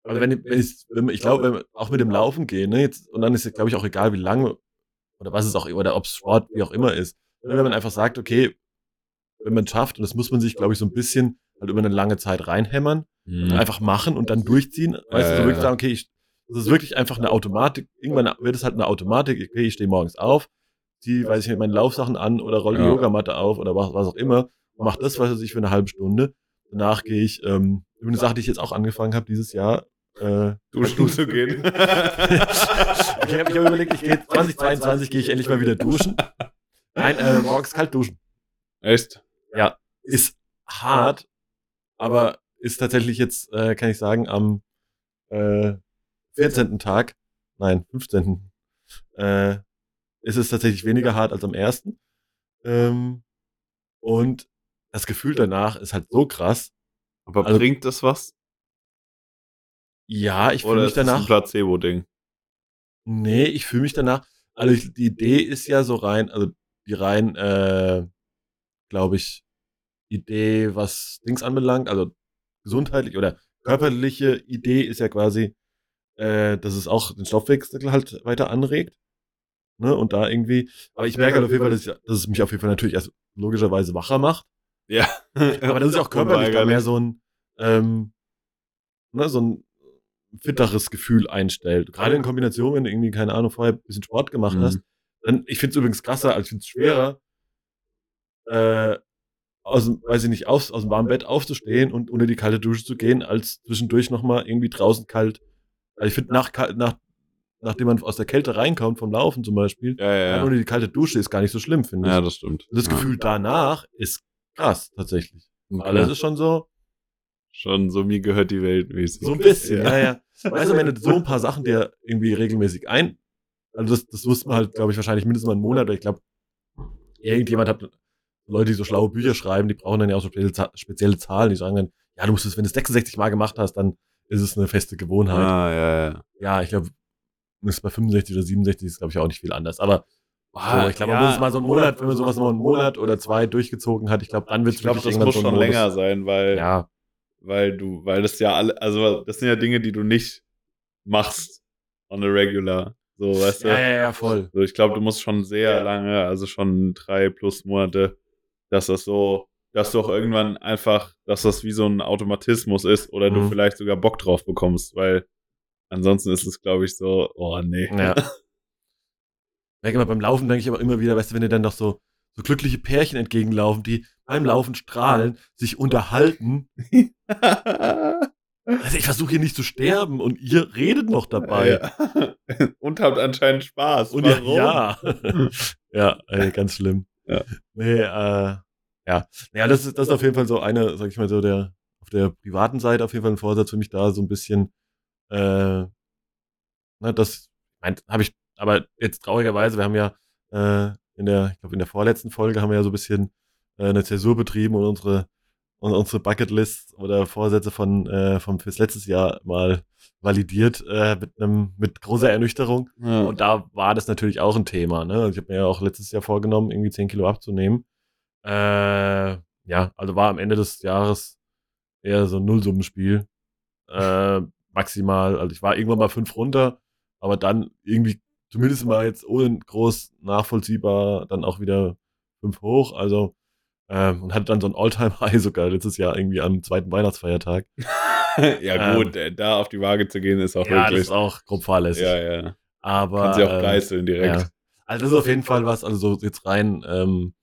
also wenn, wenn ich, wenn, man- ich glaube, wenn man auch mit dem Laufen gehen, ne, jetzt, und dann ist es, glaube ich, auch egal, wie lange oder was es auch, oder ob es Sport, wie auch immer ist. Ne, Wenn man einfach sagt, okay, wenn man es schafft, und das muss man sich, glaube ich, so ein bisschen halt über eine lange Zeit reinhämmern, Mhm. einfach machen und dann durchziehen. Weißt du, Ja, so wirklich sagen, okay, ich, das ist wirklich einfach eine Automatik. Irgendwann wird es halt eine Automatik, okay, ich stehe morgens auf, ziehe, weiß ich nicht, meine Laufsachen an oder rolle die Ja. Yogamatte auf oder was, was auch immer und mache das, was weiß ich, für eine halbe Stunde. Danach gehe ich, ähm, über eine Sache, die ich jetzt auch angefangen habe dieses Jahr, äh, Duschen zu gehen. *laughs* ich habe hab überlegt, ich gehe 2022 gehe ich endlich mal wieder duschen. Nein, äh, morgens kalt duschen. Echt? Ist hart, aber ist tatsächlich jetzt, äh, kann ich sagen, am äh, 14. Tag, nein, 15. Äh, ist es tatsächlich weniger hart als am ersten. Ähm, und das Gefühl danach ist halt so krass. Aber Also- bringt das was? Ja, ich fühle mich ist das ein danach. Placebo-Ding? Nee, ich fühle mich danach. Also ich, die Idee ist ja so rein, also die rein, äh, glaube ich, Idee, was Dings anbelangt, also gesundheitlich oder körperliche Idee ist ja quasi, äh, dass es auch den Stoffwechsel halt weiter anregt. Ne, und da irgendwie, aber ich merke halt auf jeden Fall, dass, ich, dass es mich auf jeden Fall natürlich erst logischerweise wacher macht. Ja. Aber das ist auch *laughs* körperlich mehr so ein, ähm, ne, so ein fitteres Gefühl einstellt. Gerade in Kombination, wenn du irgendwie, keine Ahnung, vorher ein bisschen Sport gemacht Mhm. hast. Dann, ich finde es übrigens krasser, als ich finde es schwerer, äh, aus dem, weiß ich nicht, aus, aus dem warmen Bett aufzustehen und unter die kalte Dusche zu gehen, als zwischendurch nochmal irgendwie draußen kalt. Also ich finde, nach, nach, nachdem man aus der Kälte reinkommt, vom Laufen zum Beispiel, Ja, ja, ja. unter die kalte Dusche ist gar nicht so schlimm, finde ich. Ja, das stimmt. das. Gefühl danach ist krass, tatsächlich. Okay. Aber das ist schon so, schon so, mir gehört die Welt mäßig. so ein bisschen, ja, ja. Weißt du, wenn du so ein paar Sachen dir irgendwie regelmäßig ein, also das, das wusste man halt, glaube ich, wahrscheinlich mindestens mal einen Monat, oder ich glaube, irgendjemand hat, Leute, die so schlaue Bücher schreiben, die brauchen dann ja auch so spezielle, Za- spezielle Zahlen, die sagen dann, ja, du musst es, wenn du es 66 Mal gemacht hast, dann ist es eine feste Gewohnheit. Ah, ja, ja. Ja, ich glaube, ist bei 65 oder 67 ist, glaube ich, auch nicht viel anders. Aber Ah, so, ich glaube, ja. man muss mal so einen Monat, wenn man sowas noch einen Monat oder zwei durchgezogen hat, ich glaube, dann wird es Ich glaube, das muss schon länger sein, weil, Ja, weil du, weil das ja alle, also das sind ja Dinge, die du nicht machst on a regular. So, weißt du? ja, ja, ja, voll. So, ich glaube, du musst schon sehr Ja. lange, also schon drei plus Monate, dass das so, dass du auch irgendwann einfach, dass das wie so ein Automatismus ist oder du Mhm. vielleicht sogar Bock drauf bekommst, weil ansonsten ist es, glaube ich, so, oh nee. Ja. *laughs* Merke immer beim Laufen denke ich aber immer wieder, weißt du, wenn dir dann doch so, so glückliche Pärchen entgegenlaufen, die beim Laufen strahlen, sich unterhalten. *laughs* Also ich versuche hier nicht zu sterben und ihr redet noch dabei. Ja. *laughs* Und habt anscheinend Spaß. Und Warum? ja, *laughs* ja, ja ganz schlimm. Ja. Nee, äh, ja. Naja, das ist, das ist auf jeden Fall so eine, sag ich mal so, der, auf der privaten Seite auf jeden Fall ein Vorsatz für mich da, so ein bisschen, äh, na, das, meint, habe ich, aber jetzt traurigerweise, wir haben ja, äh, in der, ich glaube, in der vorletzten Folge haben wir ja so ein bisschen äh, eine Zäsur betrieben und unsere, und unsere Bucketlist oder Vorsätze von, äh, vom fürs letztes Jahr mal validiert, äh, mit einem, mit großer Ernüchterung. Ja. Und da war das natürlich auch ein Thema. Ne? Also ich habe mir ja auch letztes Jahr vorgenommen, irgendwie 10 Kilo abzunehmen. Äh, ja, also war am Ende des Jahres eher so ein Nullsummenspiel. Äh, maximal, also ich war irgendwann mal fünf runter, aber dann irgendwie zumindest mal jetzt ohne groß nachvollziehbar dann auch wieder fünf hoch. Also ähm, und hatte dann so ein All-Time-High *laughs* sogar letztes Jahr irgendwie am zweiten Weihnachtsfeiertag. *laughs* ja, gut, äh, da auf die Waage zu gehen, ist auch Ja, das wirklich. ist auch grob fahrlässig. ja, ja. Aber Kann sie auch ähm, geißeln direkt. Ja. Also das ist auf jeden Fall was, also so jetzt rein, ähm,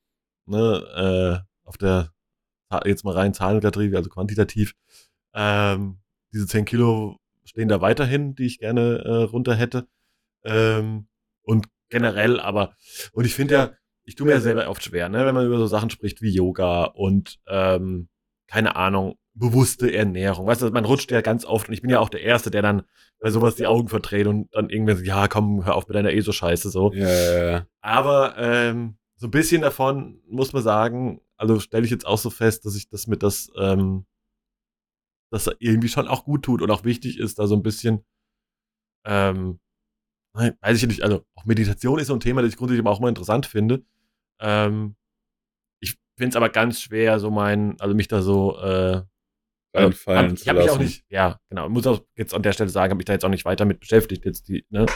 ne, äh, auf der, jetzt mal rein zahlenkategorie, also quantitativ, ähm, diese 10 Kilo stehen da weiterhin, die ich gerne äh, runter hätte. Ähm, und generell, aber, und ich finde ja, ich tue mir ja selber oft schwer, ne, wenn man über so Sachen spricht wie Yoga und, ähm, keine Ahnung, bewusste Ernährung. Weißt du, man rutscht ja ganz oft und ich bin ja auch der Erste, der dann bei sowas die Augen verdreht und dann irgendwann sagt, ja, komm, hör auf mit deiner ESO-Scheiße so. Ja, ja, ja. Aber ähm, so ein bisschen davon muss man sagen, also stelle ich jetzt auch so fest, dass ich das mit das, ähm, das irgendwie schon auch gut tut und auch wichtig ist, da so ein bisschen, ähm, nein, weiß ich nicht, also auch Meditation ist so ein Thema, das ich grundsätzlich aber auch mal interessant finde. Ähm, ich finde es aber ganz schwer, so mein, also mich da so äh, Reinfallen hab, zu ich habe mich auch lassen. nicht, ja, genau, muss auch jetzt an der Stelle sagen, habe mich da jetzt auch nicht weiter mit beschäftigt jetzt die, ne?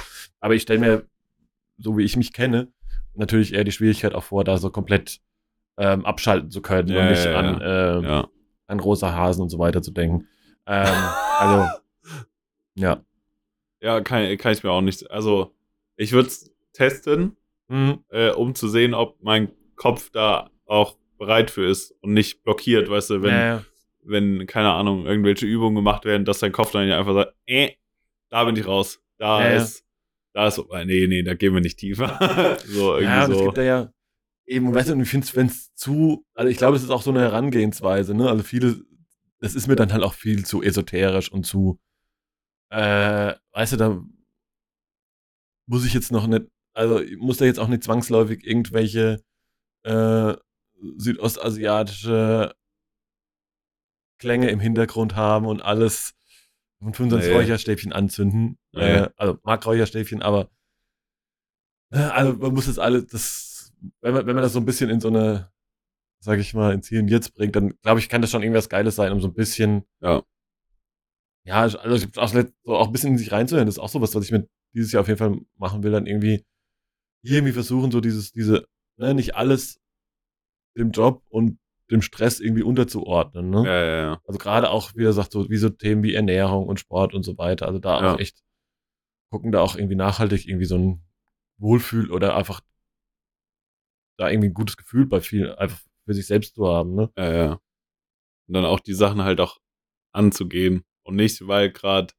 Aber ich stelle mir, so wie ich mich kenne, natürlich eher die Schwierigkeit auch vor, da so komplett ähm, abschalten zu können Ja, und nicht ja, an, äh, Ja. an rosa Hasen und so weiter zu denken. Ähm, also, *laughs* ja. Ja, kann, kann ich mir auch nicht. Also, ich würde es testen, Hm, äh, um zu sehen, ob mein Kopf da auch bereit für ist und nicht blockiert, weißt du, wenn, äh, wenn, keine Ahnung, irgendwelche Übungen gemacht werden, dass dein Kopf dann ja einfach sagt, äh, da bin ich raus. Da Ja, ja. ist, da ist, äh, nee, nee, da gehen wir nicht tiefer. *laughs* *laughs* so, irgendwie ja, und es so. gibt da ja eben, weißt du, und ich finde es, wenn es zu, also ich glaube, es ist auch so eine Herangehensweise, ne? Also viele, das ist mir dann halt auch viel zu esoterisch und zu, äh, weißt du, da muss ich jetzt noch nicht, also ich muss da jetzt auch nicht zwangsläufig irgendwelche äh, südostasiatische Klänge im Hintergrund haben und alles und 25 Nee. Räucherstäbchen anzünden. Nee. Äh, also mag Räucherstäbchen, aber äh, also man muss das alles, das, wenn man, wenn man das so ein bisschen in so eine, sag ich mal, ins Hier und Jetzt bringt, dann glaube ich, kann das schon irgendwas Geiles sein, um so ein bisschen, Ja. Ja, also ich auch, so auch ein bisschen in sich reinzuhören. Das ist auch sowas, was ich mir dieses Jahr auf jeden Fall machen will, dann irgendwie irgendwie versuchen, so dieses, diese, ne, nicht alles dem Job und dem Stress irgendwie unterzuordnen. Ne? Ja, ja, ja. Also gerade auch, wie er sagt, so wie so Themen wie Ernährung und Sport und so weiter. Also da auch echt gucken, da auch irgendwie nachhaltig irgendwie so ein Wohlfühl oder einfach da irgendwie ein gutes Gefühl bei vielen einfach für sich selbst zu haben. Ne? Ja, ja. Und dann auch die Sachen halt auch anzugehen. Und nicht, weil gerade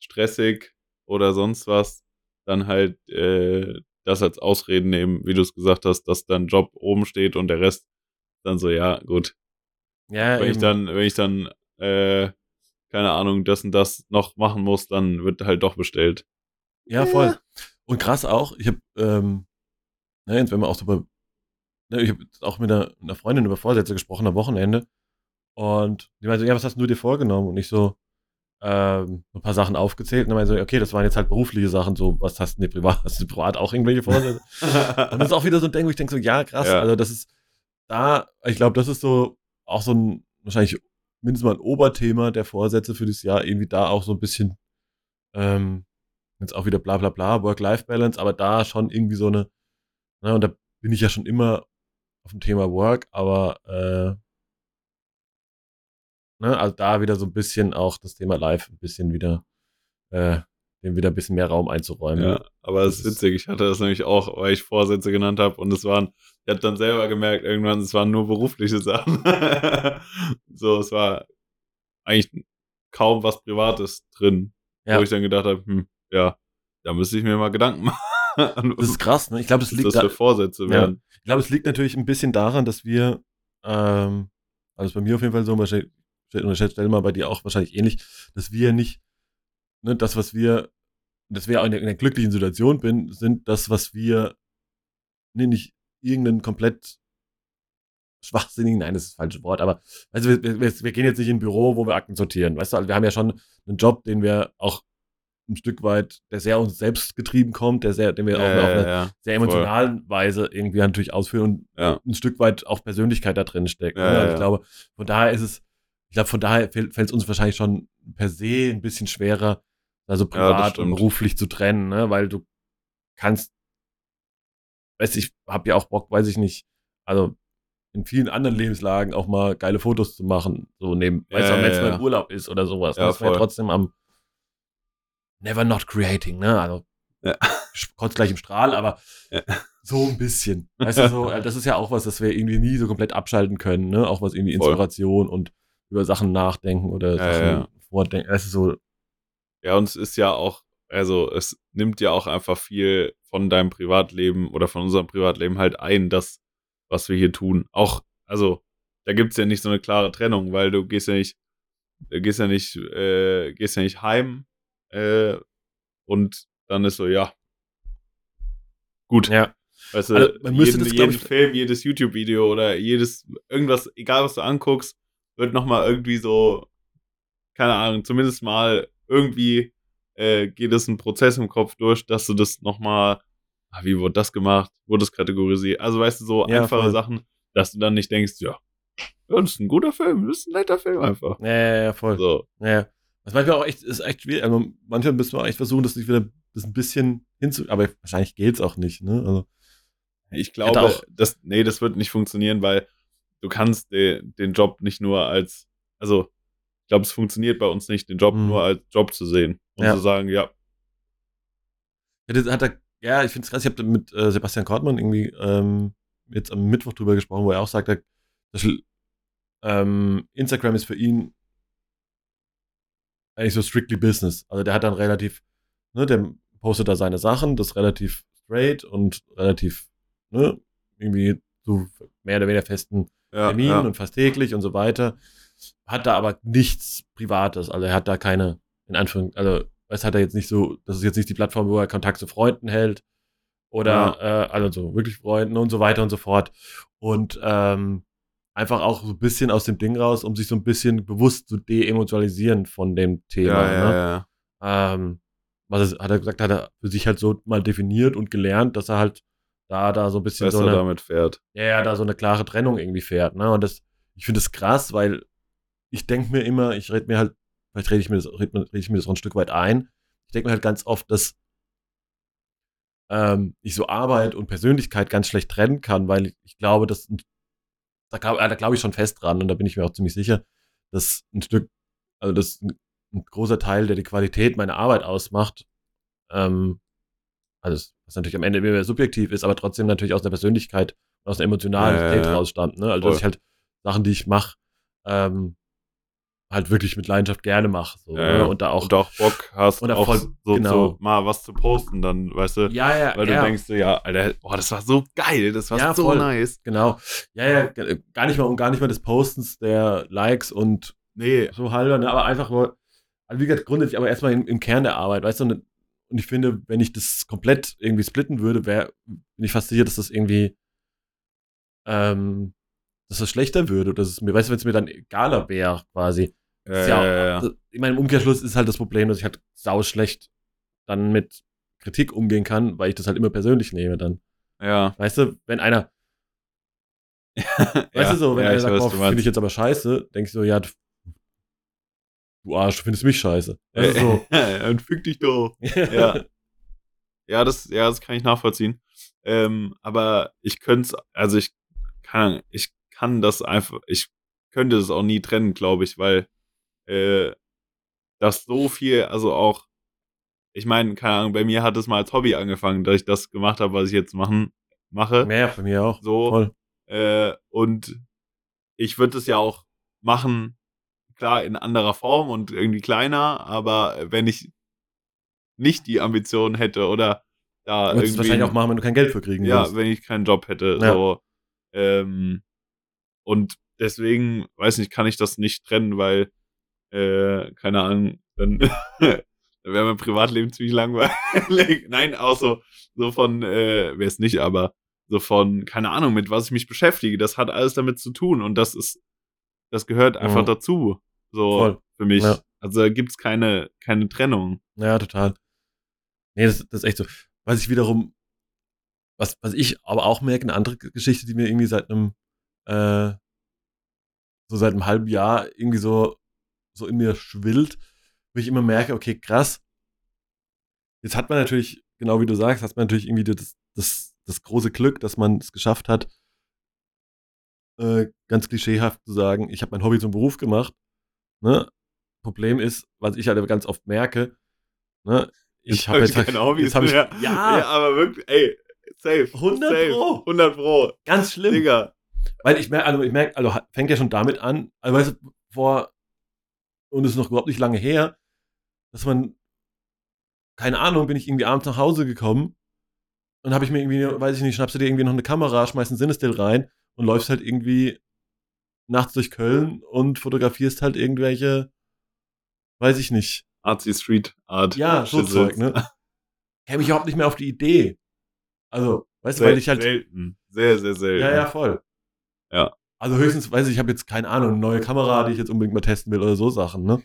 stressig oder sonst was, dann halt äh, das als Ausreden nehmen, wie du es gesagt hast, dass dein Job oben steht und der Rest dann so, ja, gut. Ja, wenn ich eben. dann, wenn ich dann, äh, keine Ahnung, das und das noch machen muss, dann wird halt doch bestellt. Ja, voll. Und krass auch, ich habe, ähm, ne, jetzt wenn man auch so bei, ne, ich habe auch mit einer, einer Freundin über Vorsätze gesprochen am Wochenende und die meinte, so, ja, was hast du dir vorgenommen? Und ich so, ähm, ein paar Sachen aufgezählt und dann meinte sie, okay, das waren jetzt halt berufliche Sachen, so, was hast du denn privat, hast du privat auch irgendwelche Vorsätze? *laughs* Und das ist auch wieder so ein Ding, wo ich denke so, ja, krass, Ja. also das ist da, ich glaube, das ist so auch so ein, wahrscheinlich mindestens mal ein Oberthema der Vorsätze für das Jahr, irgendwie da auch so ein bisschen, ähm, jetzt auch wieder bla bla bla, Work-Life-Balance, aber da schon irgendwie so eine, ne, und da bin ich ja schon immer auf dem Thema Work, aber äh, ne, also da wieder so ein bisschen auch das Thema Life ein bisschen wieder, äh, dem wieder ein bisschen mehr Raum einzuräumen. Ja, aber es ist witzig. Ich hatte das nämlich auch, weil ich Vorsätze genannt habe und es waren, ich habe dann selber gemerkt, irgendwann, es waren nur berufliche Sachen. *laughs* so, es war eigentlich kaum was Privates drin, Ja. wo ich dann gedacht habe, hm, ja, da müsste ich mir mal Gedanken *laughs* machen. Das ist krass, ne? Ich glaube, was liegt das da, für Vorsätze Ja. werden. Ich glaube, es liegt natürlich ein bisschen daran, dass wir, ähm, also bei mir auf jeden Fall so, und ich stelle mal bei dir auch wahrscheinlich ähnlich, dass wir nicht, ne, das, was wir, dass wir auch in der, in der glücklichen Situation bin, sind das, was wir, nee, nicht irgendeinen komplett schwachsinnigen, nein, das ist das falsche Wort, aber also wir, wir, wir gehen jetzt nicht in ein Büro, wo wir Akten sortieren, weißt du, also wir haben ja schon einen Job, den wir auch ein Stück weit, der sehr uns selbst getrieben kommt, der sehr, den wir auch Ja, auf eine ja, ja. sehr voll. emotionalen Weise irgendwie natürlich ausführen und ein Stück weit auch Persönlichkeit da drin steckt. Ne? also ich glaube, von daher ist es, ich glaube, von daher fällt es uns wahrscheinlich schon per se ein bisschen schwerer, also das privat und stimmt. beruflich zu trennen, ne? weil du kannst, weißt du, ich habe ja auch Bock, weiß ich nicht, also in vielen anderen Lebenslagen auch mal geile Fotos zu machen, so neben, Ja, weißt du, ja, wenn es mal ja. im Urlaub ist oder sowas. Ja, Ja, ist man ja voll. trotzdem am never not creating, ne? Also Ja. kurz gleich im Strahl, aber Ja. so ein bisschen. Weißt du, so, äh, das ist ja auch was, das wir irgendwie nie so komplett abschalten können, ne? Auch was irgendwie Voll. Inspiration und über Sachen nachdenken oder Ja, Sachen ja. vordenken. Weißt du, so, Ja, und es ist ja auch, also es nimmt ja auch einfach viel von deinem Privatleben oder von unserem Privatleben halt ein, das, was wir hier tun. Auch, also, da gibt's ja nicht so eine klare Trennung, weil du gehst ja nicht, du gehst ja nicht, äh, gehst ja nicht heim äh, und dann ist so, ja, gut. ja. Weißt du, Also, man müsste jeden, das, jeden ich- Film, jedes YouTube-Video oder jedes, irgendwas, egal was du anguckst, wird nochmal irgendwie so, keine Ahnung, zumindest mal irgendwie äh, geht es ein Prozess im Kopf durch, dass du das nochmal, ah, wie wurde das gemacht, wurde das kategorisiert, also weißt du, so Ja, einfache voll. Sachen, dass du dann nicht denkst, ja, das ist ein guter Film, das ist ein netter Film einfach. Ja, ja, ja, voll. So, Ja. Das manchmal auch echt, ist echt schwierig. Also manchmal müssen wir echt versuchen, das nicht wieder das ein bisschen hinzu, aber wahrscheinlich geht's auch nicht, ne? Also, Ich glaube, auch- das, nee, das wird nicht funktionieren, weil du kannst den, den Job nicht nur als, also ich glaube, es funktioniert bei uns nicht, den Job Mhm. nur als Job zu sehen und Ja. zu sagen, ja, hat er, ja, ich finde es krass, ich habe mit äh, Sebastian Kortmann irgendwie ähm, jetzt am Mittwoch drüber gesprochen, wo er auch sagt, dass, ähm, Instagram ist für ihn eigentlich so strictly Business. Also der hat dann relativ, ne, der postet da seine Sachen, das ist relativ straight und relativ, ne, irgendwie zu mehr oder weniger festen ja, Terminen ja. und fast täglich und so weiter. Hat da aber nichts Privates. Also er hat da keine, in Anführungszeichen, also es hat er jetzt nicht so, das ist jetzt nicht die Plattform, wo er Kontakt zu Freunden hält. Oder, äh, also so wirklich Freunden und so weiter und so fort. Und ähm, einfach auch so ein bisschen aus dem Ding raus, um sich so ein bisschen bewusst zu de-emotionalisieren von dem Thema. ja, ja, ne? ja. ähm, was er, hat er gesagt, hat er für sich halt so mal definiert und gelernt, dass er halt da, da so ein bisschen besser so eine, damit fährt. ja, ja, da so eine klare Trennung irgendwie fährt. Ne? Und das, ich finde das krass, weil ich denke mir immer, ich rede mir halt, vielleicht rede ich mir das, red, ich mir das auch ein Stück weit ein. Ich denke mir halt ganz oft, dass ähm, ich so Arbeit und Persönlichkeit ganz schlecht trennen kann, weil ich, ich glaube, dass da glaube da glaub ich schon fest dran und da bin ich mir auch ziemlich sicher, dass ein Stück, also dass ein, ein großer Teil, der die Qualität meiner Arbeit ausmacht, ähm, also was natürlich am Ende immer subjektiv ist, aber trotzdem natürlich aus der Persönlichkeit, aus der Emotionalität Ja, ja, ja. rausstammt. Ne? Also Voll. dass ich halt Sachen, die ich mache, ähm, halt wirklich mit Leidenschaft gerne mache. So, Ja, ne? Und da auch. und auch Bock hast, Und auch voll- so, genau. so mal was zu posten, dann, weißt du, ja, ja, weil du denkst ja, Alter, boah, das war so geil, das war so voll. nice. genau. Ja, ja, gar nicht mal und gar nicht mal des Postens der Likes und Nee, so halber, ne? aber einfach nur, also wie gesagt, grundsätzlich, aber erstmal im, im Kern der Arbeit, weißt du, und, ich finde, wenn ich das komplett irgendwie splitten würde, wär, bin ich fast sicher, dass das irgendwie, ähm, dass das schlechter würde, oder dass es mir, weißt du, wenn es mir dann egaler wäre, quasi. Ist ja, ja, ja, das- Ich meine, im Umkehrschluss ist halt das Problem, dass ich halt sau schlecht dann mit Kritik umgehen kann, weil ich das halt immer persönlich nehme dann. ja. Weißt du, wenn einer, *laughs* weißt du so, wenn einer ich sagt, finde ich jetzt aber scheiße, denke ich so, ja, du Arsch, du findest mich scheiße. Weißt du, so. *laughs* Dann füg dich doch. *laughs* Ja. Ja, das, ja, das kann ich nachvollziehen. Ähm, aber ich könnte es, also ich kann, ich kann das einfach, ich könnte es auch nie trennen, glaube ich, weil äh, das so viel, also auch, ich meine, keine Ahnung, bei mir hat es mal als Hobby angefangen, dass ich das gemacht habe, was ich jetzt machen, mache. Ja, bei mir auch. So. Äh, und ich würde es ja auch machen, klar, in anderer Form und irgendwie kleiner, aber wenn ich nicht die Ambition hätte oder da Du irgendwie. wahrscheinlich auch machen, wenn du kein Geld für kriegen ja, würdest. wenn ich keinen Job hätte. Ja. So. Ähm, und deswegen, weiß nicht, kann ich das nicht trennen, weil, äh, keine Ahnung, dann, *laughs* dann wäre mein Privatleben ziemlich langweilig. *laughs* Nein, auch so, so von, äh, wäre es nicht, aber so von, keine Ahnung, mit was ich mich beschäftige. Das hat alles damit zu tun und das ist, das gehört einfach Mhm. dazu. So Voll. für mich. Ja. Also da gibt's keine, keine Trennung. Ja, total. Nee, das, das ist echt so. Was ich wiederum, was, was ich aber auch merke, eine andere Geschichte, die mir irgendwie seit einem, äh, so seit einem halben Jahr irgendwie so, so in mir schwillt, wo ich immer merke, okay, krass. Jetzt hat man natürlich, genau wie du sagst, hat man natürlich irgendwie das, das, das große Glück, dass man es geschafft hat, äh, ganz klischeehaft zu sagen, ich habe mein Hobby zum Beruf gemacht. Ne? Problem ist, was ich halt ganz oft merke, ne? ich habe jetzt, keine Hobbys jetzt hab ich, mehr. ja, ja, aber wirklich, ey, safe. 100 safe, Pro. 100 Pro. ganz schlimm. Digga. Weil ich merke, also ich merke, also fängt ja schon damit an, also weißt du, vor, und es ist noch überhaupt nicht lange her, dass man, keine Ahnung, bin ich irgendwie abends nach Hause gekommen und habe ich mir irgendwie, weiß ich nicht, schnappst du dir irgendwie noch eine Kamera, schmeißt einen Cinestill rein und läufst halt irgendwie nachts durch Köln und fotografierst halt irgendwelche, weiß ich nicht, Artsy Street Art. ja, so Zeug, ne? Käme *laughs* ich überhaupt nicht mehr auf die Idee. Also, weißt du, weil ich halt, selten. Sehr, sehr selten. Ja, ja, voll. Ja. Also höchstens, weiß ich, ich habe jetzt keine Ahnung, eine neue Kamera, die ich jetzt unbedingt mal testen will oder so Sachen, ne?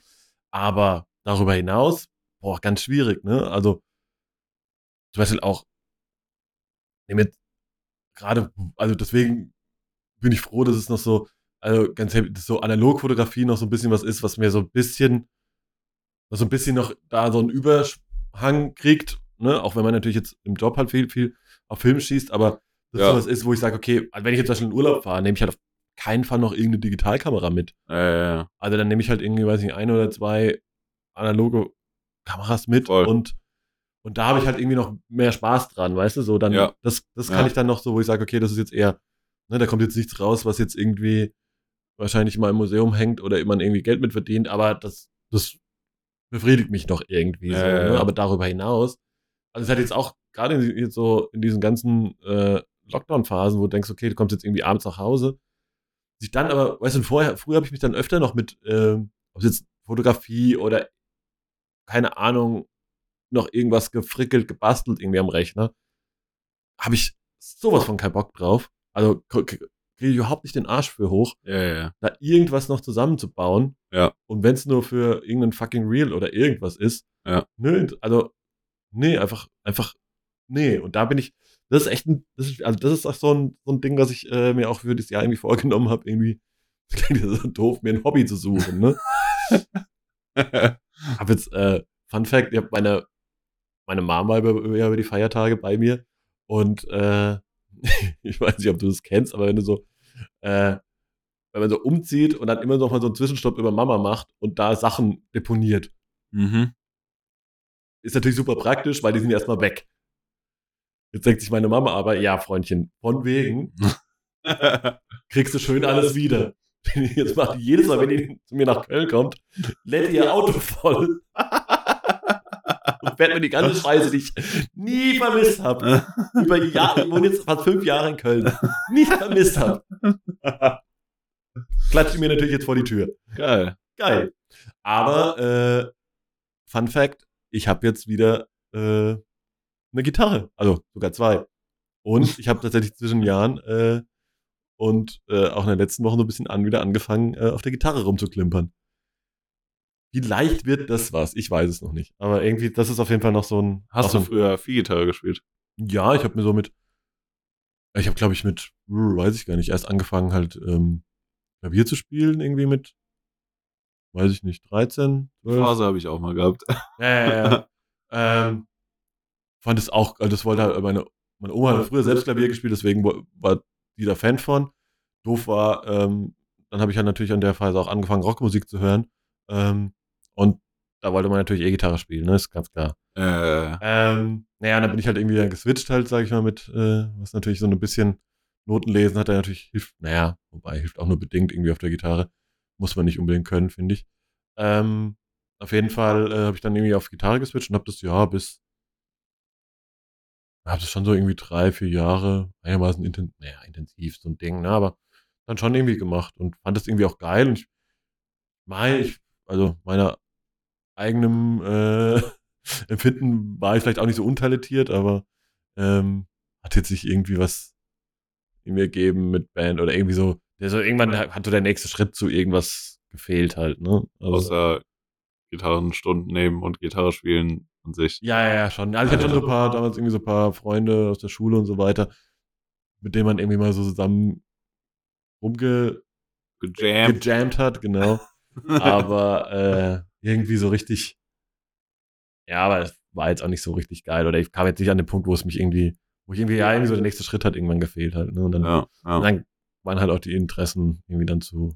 Aber darüber hinaus, boah, ganz schwierig, ne? Also, zum Beispiel auch, nehm jetzt gerade, also deswegen bin ich froh, dass es noch so, also ganz happy, dass so Analogfotografie noch so ein bisschen was ist, was mir so ein bisschen, was so ein bisschen noch da so einen Überhang kriegt, ne? Auch wenn man natürlich jetzt im Job halt viel, viel auf Film schießt, aber das Ja. sowas ist, wo ich sage, okay, also wenn ich jetzt zum Beispiel in Urlaub fahre, nehme ich halt auf keinen Fall noch irgendeine Digitalkamera mit. Ja, ja, ja. Also dann nehme ich halt irgendwie, weiß ich nicht, ein oder zwei analoge Kameras mit Voll. und und da habe ich halt irgendwie noch mehr Spaß dran, weißt du, so dann das das kann ich dann noch so, wo ich sage, okay, das ist jetzt eher ne, da kommt jetzt nichts raus, was jetzt irgendwie wahrscheinlich mal im Museum hängt oder man irgendwie Geld mit verdient, aber das das befriedigt mich noch irgendwie so, ne? aber darüber hinaus also es hat jetzt auch gerade jetzt so in diesen ganzen äh, Lockdown-Phasen, wo du denkst, okay, du kommst jetzt irgendwie abends nach Hause, sich dann aber, weißt du, vorher, früher habe ich mich dann öfter noch mit, ähm, ob es jetzt Fotografie oder keine Ahnung, noch irgendwas gefrickelt, gebastelt irgendwie am Rechner, habe ich sowas von keinen Bock drauf. Also kriege ich überhaupt nicht den Arsch für hoch, Ja, ja, da irgendwas noch zusammenzubauen. Ja. Und wenn es nur für irgendein fucking Reel oder irgendwas ist, Ja. nö, also, nee, einfach, einfach, nee. Und da bin ich, das ist echt ein, das ist, also das ist auch so ein, so ein Ding, was ich äh, mir auch für das Jahr irgendwie vorgenommen habe, irgendwie, *laughs* das klingt ja so doof, mir ein Hobby zu suchen, ne? *laughs* Hab jetzt, äh, Fun Fact, ich habe meine, meine über, über über die Feiertage bei mir und äh, *laughs* ich weiß nicht, ob du das kennst, aber wenn du so, äh, wenn man so umzieht und dann immer noch mal so einen Zwischenstopp über Mama macht und da Sachen deponiert, Mhm. ist natürlich super praktisch, weil die sind erstmal weg. Jetzt denkt sich meine Mama aber, ja, Freundchen, von wegen *laughs* kriegst du schön alles wieder. *laughs* Jetzt macht die jedes Mal, wenn die zu mir nach Köln kommt, lädt ihr Auto voll. Und fährt mir die ganze Scheiße, die ich nie vermisst habe. Über die Jahre, ich wohne jetzt fast fünf Jahre in Köln. Nie vermisst habe. Klatscht die mir natürlich jetzt vor die Tür. Geil. Geil. Aber, äh, Fun Fact, ich habe jetzt wieder äh, eine Gitarre. Also sogar zwei. Und ich habe tatsächlich zwischen den Jahren äh, und äh, auch in der letzten Woche so ein bisschen an, wieder angefangen, äh, auf der Gitarre rumzuklimpern. Wie leicht wird das was? Ich weiß es noch nicht. Aber irgendwie, das ist auf jeden Fall noch so ein. Hast du früher viel Gitarre gespielt? Ja, ich habe mir so mit. Ich habe, glaube ich, mit, hm, weiß ich gar nicht, erst angefangen halt ähm, Klavier zu spielen, irgendwie mit, weiß ich nicht, 13, 12. Phase habe ich auch mal gehabt. *laughs* Ja, ja, ja. ähm, fand es auch, also das wollte halt meine, meine Oma hat früher selbst Klavier gespielt, deswegen war die da Fan von. Doof war, ähm, dann habe ich halt natürlich an der Phase auch angefangen, Rockmusik zu hören. Ähm, und da wollte man natürlich E-Gitarre spielen, ne, ist ganz klar. Äh, Ähm, naja, dann bin ich halt irgendwie dann geswitcht halt, sage ich mal, mit, äh, was natürlich so ein bisschen Notenlesen hat, der natürlich hilft, naja, wobei hilft auch nur bedingt irgendwie auf der Gitarre. Muss man nicht unbedingt können, finde ich. Ähm, auf jeden Fall äh, habe ich dann irgendwie auf Gitarre geswitcht und habe das ja bis, habe das schon so irgendwie drei, vier Jahre einigermaßen inten naja, intensiv, so ein Ding, ne, aber dann schon irgendwie gemacht und fand das irgendwie auch geil und ich meine, ich, also meiner eigenem äh, *laughs* Empfinden war ich vielleicht auch nicht so untalentiert, aber ähm, hat jetzt nicht irgendwie was in mir gegeben mit Band oder irgendwie so. Der so irgendwann hat so der nächste Schritt zu irgendwas gefehlt halt, ne? Also, außer Gitarrenstunden nehmen und Gitarre spielen an sich. ja, ja, ja, schon. Also ich hatte schon so ein paar, damals irgendwie so ein paar Freunde aus der Schule und so weiter, mit denen man irgendwie mal so zusammen rumge Gejammt. gejammt hat, genau. *laughs* aber äh, irgendwie so richtig, ja, aber es war jetzt auch nicht so richtig geil. Oder ich kam jetzt nicht an den Punkt, wo es mich irgendwie, wo ich irgendwie, ja, irgendwie so der nächste Schritt hat irgendwann gefehlt halt. Ne? Und dann, ja, ja. und dann waren halt auch die Interessen irgendwie dann zu,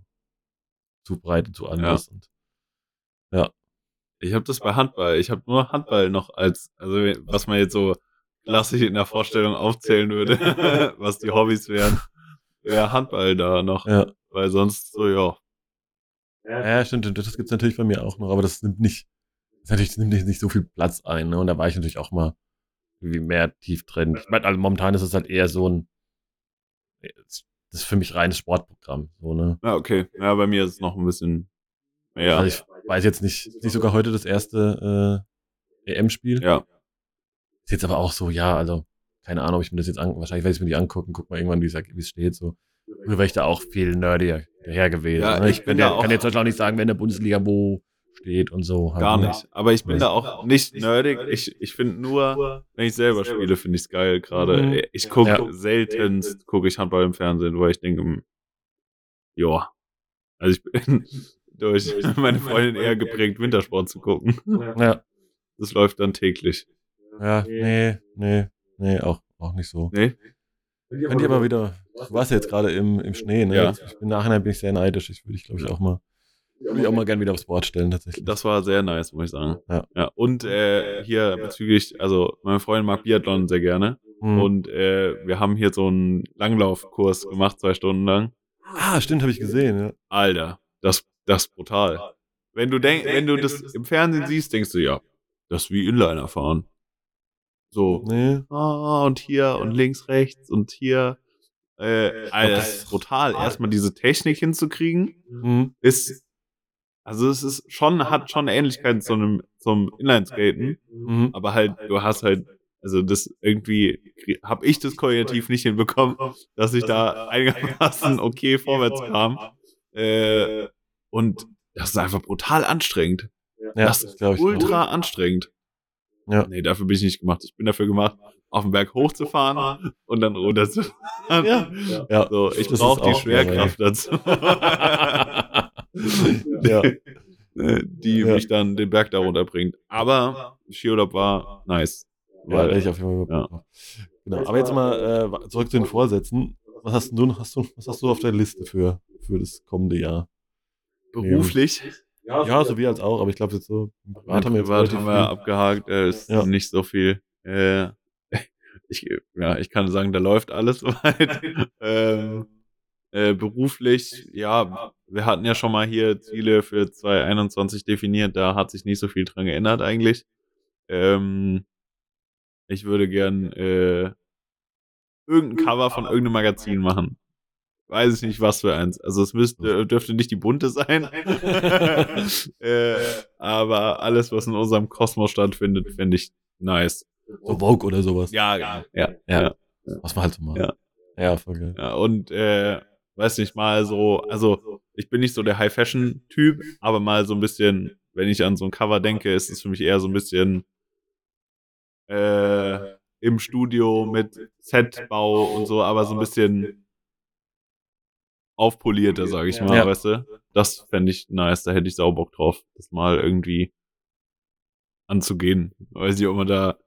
zu breit und zu anders. Und, Ich habe das bei Handball. Ich habe nur Handball noch als, also was man jetzt so klassisch in der Vorstellung aufzählen würde, *laughs* was die Hobbys wären, wäre Handball da noch. ja. Weil sonst so, ja. Ja, stimmt, stimmt, das gibt's natürlich bei mir auch noch, aber das nimmt nicht, das natürlich das nimmt nicht, so viel Platz ein. Ne? Und da war ich natürlich auch mal irgendwie mehr tief drin. Ich meine, also momentan ist es halt eher so ein, das ist für mich reines Sportprogramm. So, ne? Ja, okay. Ja, bei mir ist es noch ein bisschen mehr. Also ich weiß jetzt nicht, ist nicht sogar heute das erste äh, EM-Spiel. ja. Ist jetzt aber auch so, ja, also, keine Ahnung, ob ich mir das jetzt an, wahrscheinlich werde ich es mir nicht angucken, guck mal irgendwann, wie es wie es steht. So. Früher wäre ich da auch viel nerdier daher gewesen. Ja, ne? ich ich bin bin da der, auch- kann jetzt auch nicht sagen, wer in der Bundesliga wo steht und so. Gar ne? nicht. Aber ich bin Weiß da auch nicht nerdig. Ich, ich finde nur, wenn ich selber spiele, finde ich es geil gerade. Mhm. Ich gucke Ja. seltenst, gucke ich Handball im Fernsehen, weil ich denke, hm, ja. Also ich bin *laughs* durch *laughs* meine Freundin eher geprägt, Wintersport zu gucken. Ja, Das läuft dann täglich. ja, nee, nee, nee, auch, auch nicht so. Nee? Könnt ihr aber wieder, du warst ja jetzt gerade im, im Schnee, ne? Ja. Ich bin nachher bin ich sehr neidisch. Ich würde ich, glaube ich, auch mal, würde ich auch mal gerne wieder aufs Board stellen, tatsächlich. Das war sehr nice, muss ich sagen. Ja. ja. Und äh, hier bezüglich, also meine Freundin mag Biathlon sehr gerne. Hm. Und äh, wir haben hier so einen Langlaufkurs gemacht, zwei Stunden lang. ah, stimmt, habe ich gesehen, ja. Alter, das, das ist brutal. Wenn du denk, wenn du das im Fernsehen siehst, denkst du, ja, das ist wie Inliner fahren. So, Nee. ah, und hier und links, rechts und hier. Äh, ist brutal. Erstmal diese Technik hinzukriegen, Hm. ist, also es ist schon, hat schon Ähnlichkeiten zu einem, zum Inlineskaten, Mhm. aber halt, du hast halt, also das irgendwie, habe ich das koordinativ nicht hinbekommen, dass ich da einigermaßen okay vorwärts kam. Äh, und das ist einfach brutal anstrengend. Ja, das ist ultra anstrengend. Ja. Nee, dafür bin ich nicht gemacht. Ich bin dafür gemacht, auf den Berg hochzufahren und dann runter zu fahren. Ja. Ja. So, ich brauche die auch Schwerkraft dazu. *laughs* ja. *laughs* äh, die Ja. mich dann den Berg da runterbringt. Aber Skiurlaub war nice. Ja, Weil- ich auf jeden Fall Ja. Genau. Aber jetzt mal äh, zurück zu den Vorsätzen. Was hast du, hast du, was hast du auf der Liste für, für das kommende Jahr? beruflich. Ja, so wie als auch, aber ich glaube jetzt so Privat haben wir, jetzt privat haben wir abgehakt, äh, ist Ja. nicht so viel. Äh, ich, ja, ich kann sagen, da läuft alles *laughs* soweit. ähm, äh, beruflich, ja, wir hatten ja schon mal hier Ziele für 2021 definiert, da hat sich nicht so viel dran geändert eigentlich. Ähm, ich würde gern äh, irgendein Cover von irgendeinem Magazin machen. Weiß ich nicht, was für eins. Also es müsste, dürfte nicht die bunte sein. *laughs* äh, aber alles, was in unserem Kosmos stattfindet, finde ich nice. So Vogue oder sowas. Ja, ja, ja. Ja. Was man halt so macht. Ja. Ja, voll geil. Ja, und äh, weiß nicht, mal so, also ich bin nicht so der High-Fashion-Typ, aber mal so ein bisschen, wenn ich an so ein Cover denke, ist es für mich eher so ein bisschen äh, im Studio mit Setbau und so, aber so ein bisschen aufpolierter, sage ich mal, Ja. weißt du? Das fände ich nice, da hätte ich sau Bock drauf, das mal irgendwie anzugehen. Weiß nicht, ob man da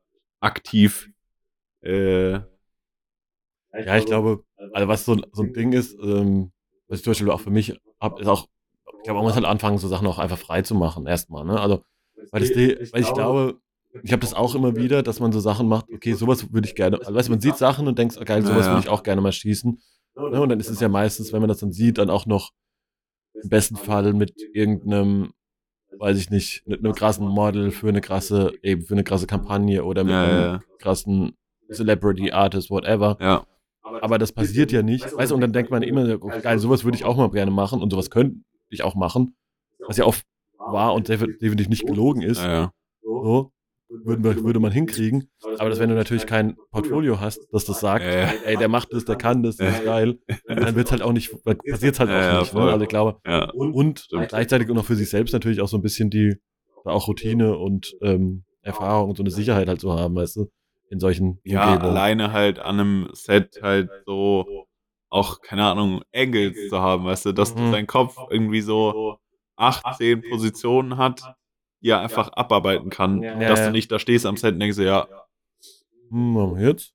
aktiv äh, Ja, ich glaube, also was so, so ein Ding ist, ähm, was ich zum Beispiel auch für mich habe, ist auch, ich glaube, man muss halt anfangen, so Sachen auch einfach frei zu machen, erstmal, ne? Also, weil, das, weil ich glaube, ich habe das auch immer wieder, dass man so Sachen macht, okay, sowas würde ich gerne, also weißt du, man sieht Sachen und denkt, oh, geil, sowas würde ich auch gerne mal schießen. Ne? Und dann ist es ja meistens, wenn man das dann sieht, dann auch noch im besten Fall mit irgendeinem, weiß ich nicht, mit einem krassen Model für eine krasse, eben für eine krasse Kampagne oder mit Ja, einem ja. krassen Celebrity Artist, whatever. ja, Aber das passiert ja nicht. Weißt du, und dann denkt man immer, oh, geil, sowas würde ich auch mal gerne machen und sowas könnte ich auch machen. Was ja oft war und def- definitiv nicht gelogen ist. So, würde, man- würde man hinkriegen. Aber das, wenn du natürlich kein Portfolio hast, das das sagt, ja. ey, der macht das, der kann das, das ist geil, dann wird's halt auch nicht, passiert halt auch nicht. Ne? Also ich glaube, und Stimmt. gleichzeitig auch noch für sich selbst natürlich auch so ein bisschen die, auch Routine und ähm, Erfahrung und so eine Sicherheit halt zu haben, weißt du, in solchen Ja, Umgebungen. alleine halt an einem Set halt so auch, keine Ahnung, Angles zu haben, weißt du, dass Mhm. dein Kopf irgendwie so acht, zehn Positionen hat, er einfach abarbeiten kann. Ja, dass ja. du nicht da stehst am Set und denkst, dir, ja, Hm, jetzt?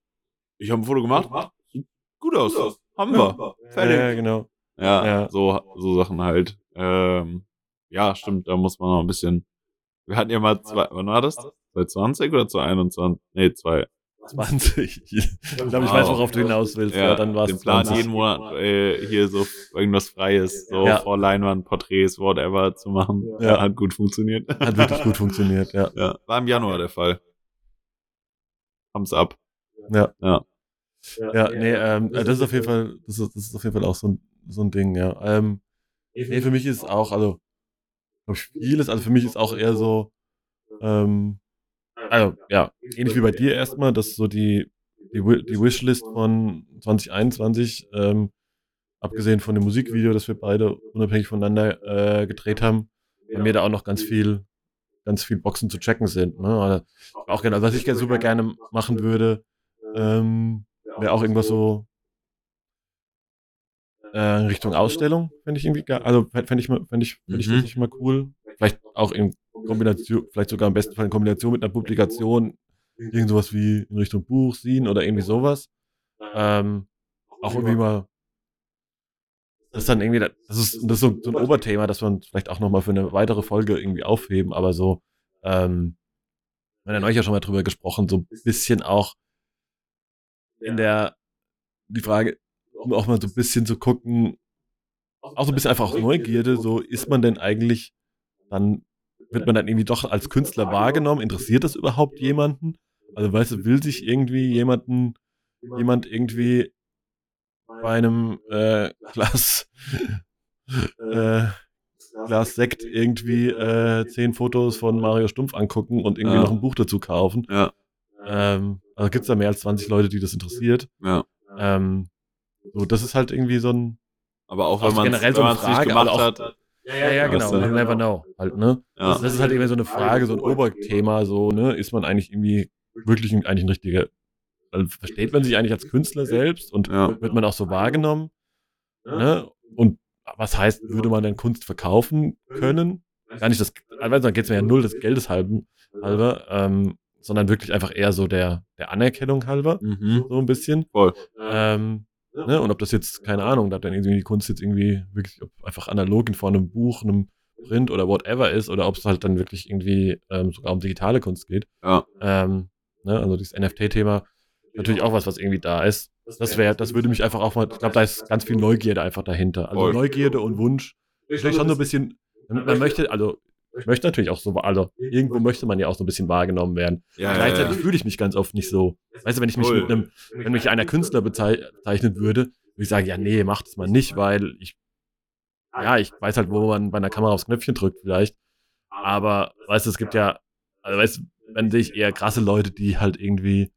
ich habe ein Foto gemacht, sieht gut aus, haben wir. Fertig. Ja, genau. Ja, Ja. So, so Sachen halt. Ähm, ja, stimmt, da muss man noch ein bisschen. Wir hatten ja mal zwei, wann war das? 2020 oder 2021? Nee, zwei. 20. Ich glaube, ich weiß, worauf du hinaus willst. Ja, dann war den es Plan 20. jeden Monat äh, hier so irgendwas Freies, so Ja. vor Leinwand, Porträts, whatever zu machen. Ja. Hat gut funktioniert. Hat wirklich gut funktioniert, ja. ja. War im Januar der Fall. Haben's ab. Ja. Ja. Ja, nee, ähm, äh, das ist auf jeden Fall, das ist, das ist auf jeden Fall auch so ein, so ein Ding, ja. Ähm, nee, für mich ist auch, also, vieles, also für mich ist auch eher so, ähm, also, ja, ähnlich wie bei dir erstmal, dass so die, die, die Wishlist von 2021, ähm, abgesehen von dem Musikvideo, das wir beide unabhängig voneinander äh, gedreht haben, bei mir da auch noch ganz viel, ganz viel Boxen zu checken sind. Ne? Auch gerne, also was ich gerne super gerne machen würde, ähm, wäre auch irgendwas so äh, in Richtung Ausstellung, fände ich irgendwie geil. Also fände ich, mal- fänd ich, fänd ich Mhm. mal cool. Vielleicht auch in Kombination, vielleicht sogar im besten Fall in Kombination mit einer Publikation, irgend sowas wie in Richtung Buch, Scene oder irgendwie sowas. Ähm, auch irgendwie mal das ist dann irgendwie, das ist, das ist so, so ein Oberthema, das wir uns vielleicht auch nochmal für eine weitere Folge irgendwie aufheben, aber so, ähm, wir haben ja neulich ja schon mal drüber gesprochen, so ein bisschen auch in der, die Frage, um auch mal so ein bisschen zu gucken, auch so ein bisschen einfach aus Neugierde, so ist man denn eigentlich dann, wird man dann irgendwie doch als Künstler wahrgenommen? Interessiert das überhaupt jemanden? Also weißt du, will sich irgendwie jemanden, jemand irgendwie bei einem äh, Glas, *laughs* äh, Glas Sekt irgendwie äh, zehn Fotos von Mario Stumpf angucken und irgendwie Ja. noch ein Buch dazu kaufen. Ja. Ähm, also gibt es da mehr als 20 Leute, die das interessiert. Ja. Ähm, so, das ist halt irgendwie so ein. Aber auch Auch wenn man generell es so nicht gemacht auch- hat. Ja, ja, genau. You never know. Halt, ne? Ja. Das, das ist halt irgendwie so eine Frage, so ein Oberthema, so, ne? Ist man eigentlich irgendwie wirklich ein, eigentlich ein richtiger. Also versteht man sich eigentlich als Künstler selbst und Ja. wird man auch so wahrgenommen? Ne? Und was heißt, würde man denn Kunst verkaufen können? gar nicht das, also dann geht es mir ja null des Geldes halben, halber, ähm, sondern wirklich einfach eher so der, der Anerkennung halber, Mhm. so ein bisschen. Voll. Ähm, ne? Und ob das jetzt, keine Ahnung, ob dann irgendwie die Kunst jetzt irgendwie wirklich ob einfach analog in Form einem Buch, einem Print oder whatever ist, oder ob es halt dann wirklich irgendwie ähm, sogar um digitale Kunst geht. Ja. Ähm, ne? Also dieses NFT-Thema, natürlich auch was, was irgendwie da ist. Das wäre, das würde mich einfach auch mal, ich glaube, da ist ganz viel Neugierde einfach dahinter. Also. Neugierde und Wunsch. Vielleicht schon so ein bisschen, man möchte, also ich möchte natürlich auch so, also irgendwo möchte man ja auch so ein bisschen wahrgenommen werden. Ja, ja, Gleichzeitig ja. fühle ich mich ganz oft nicht so. Weißt du, wenn ich mich Voll. mit einem, wenn mich einer Künstler bezei- bezeichnen würde, würde ich sagen, ja, nee, mach das mal nicht, weil ich, ja, ich weiß halt, wo man bei einer Kamera aufs Knöpfchen drückt vielleicht. Aber, weißt du, es gibt ja, also weißt du, wenn sehe ich eher krasse Leute, die halt irgendwie,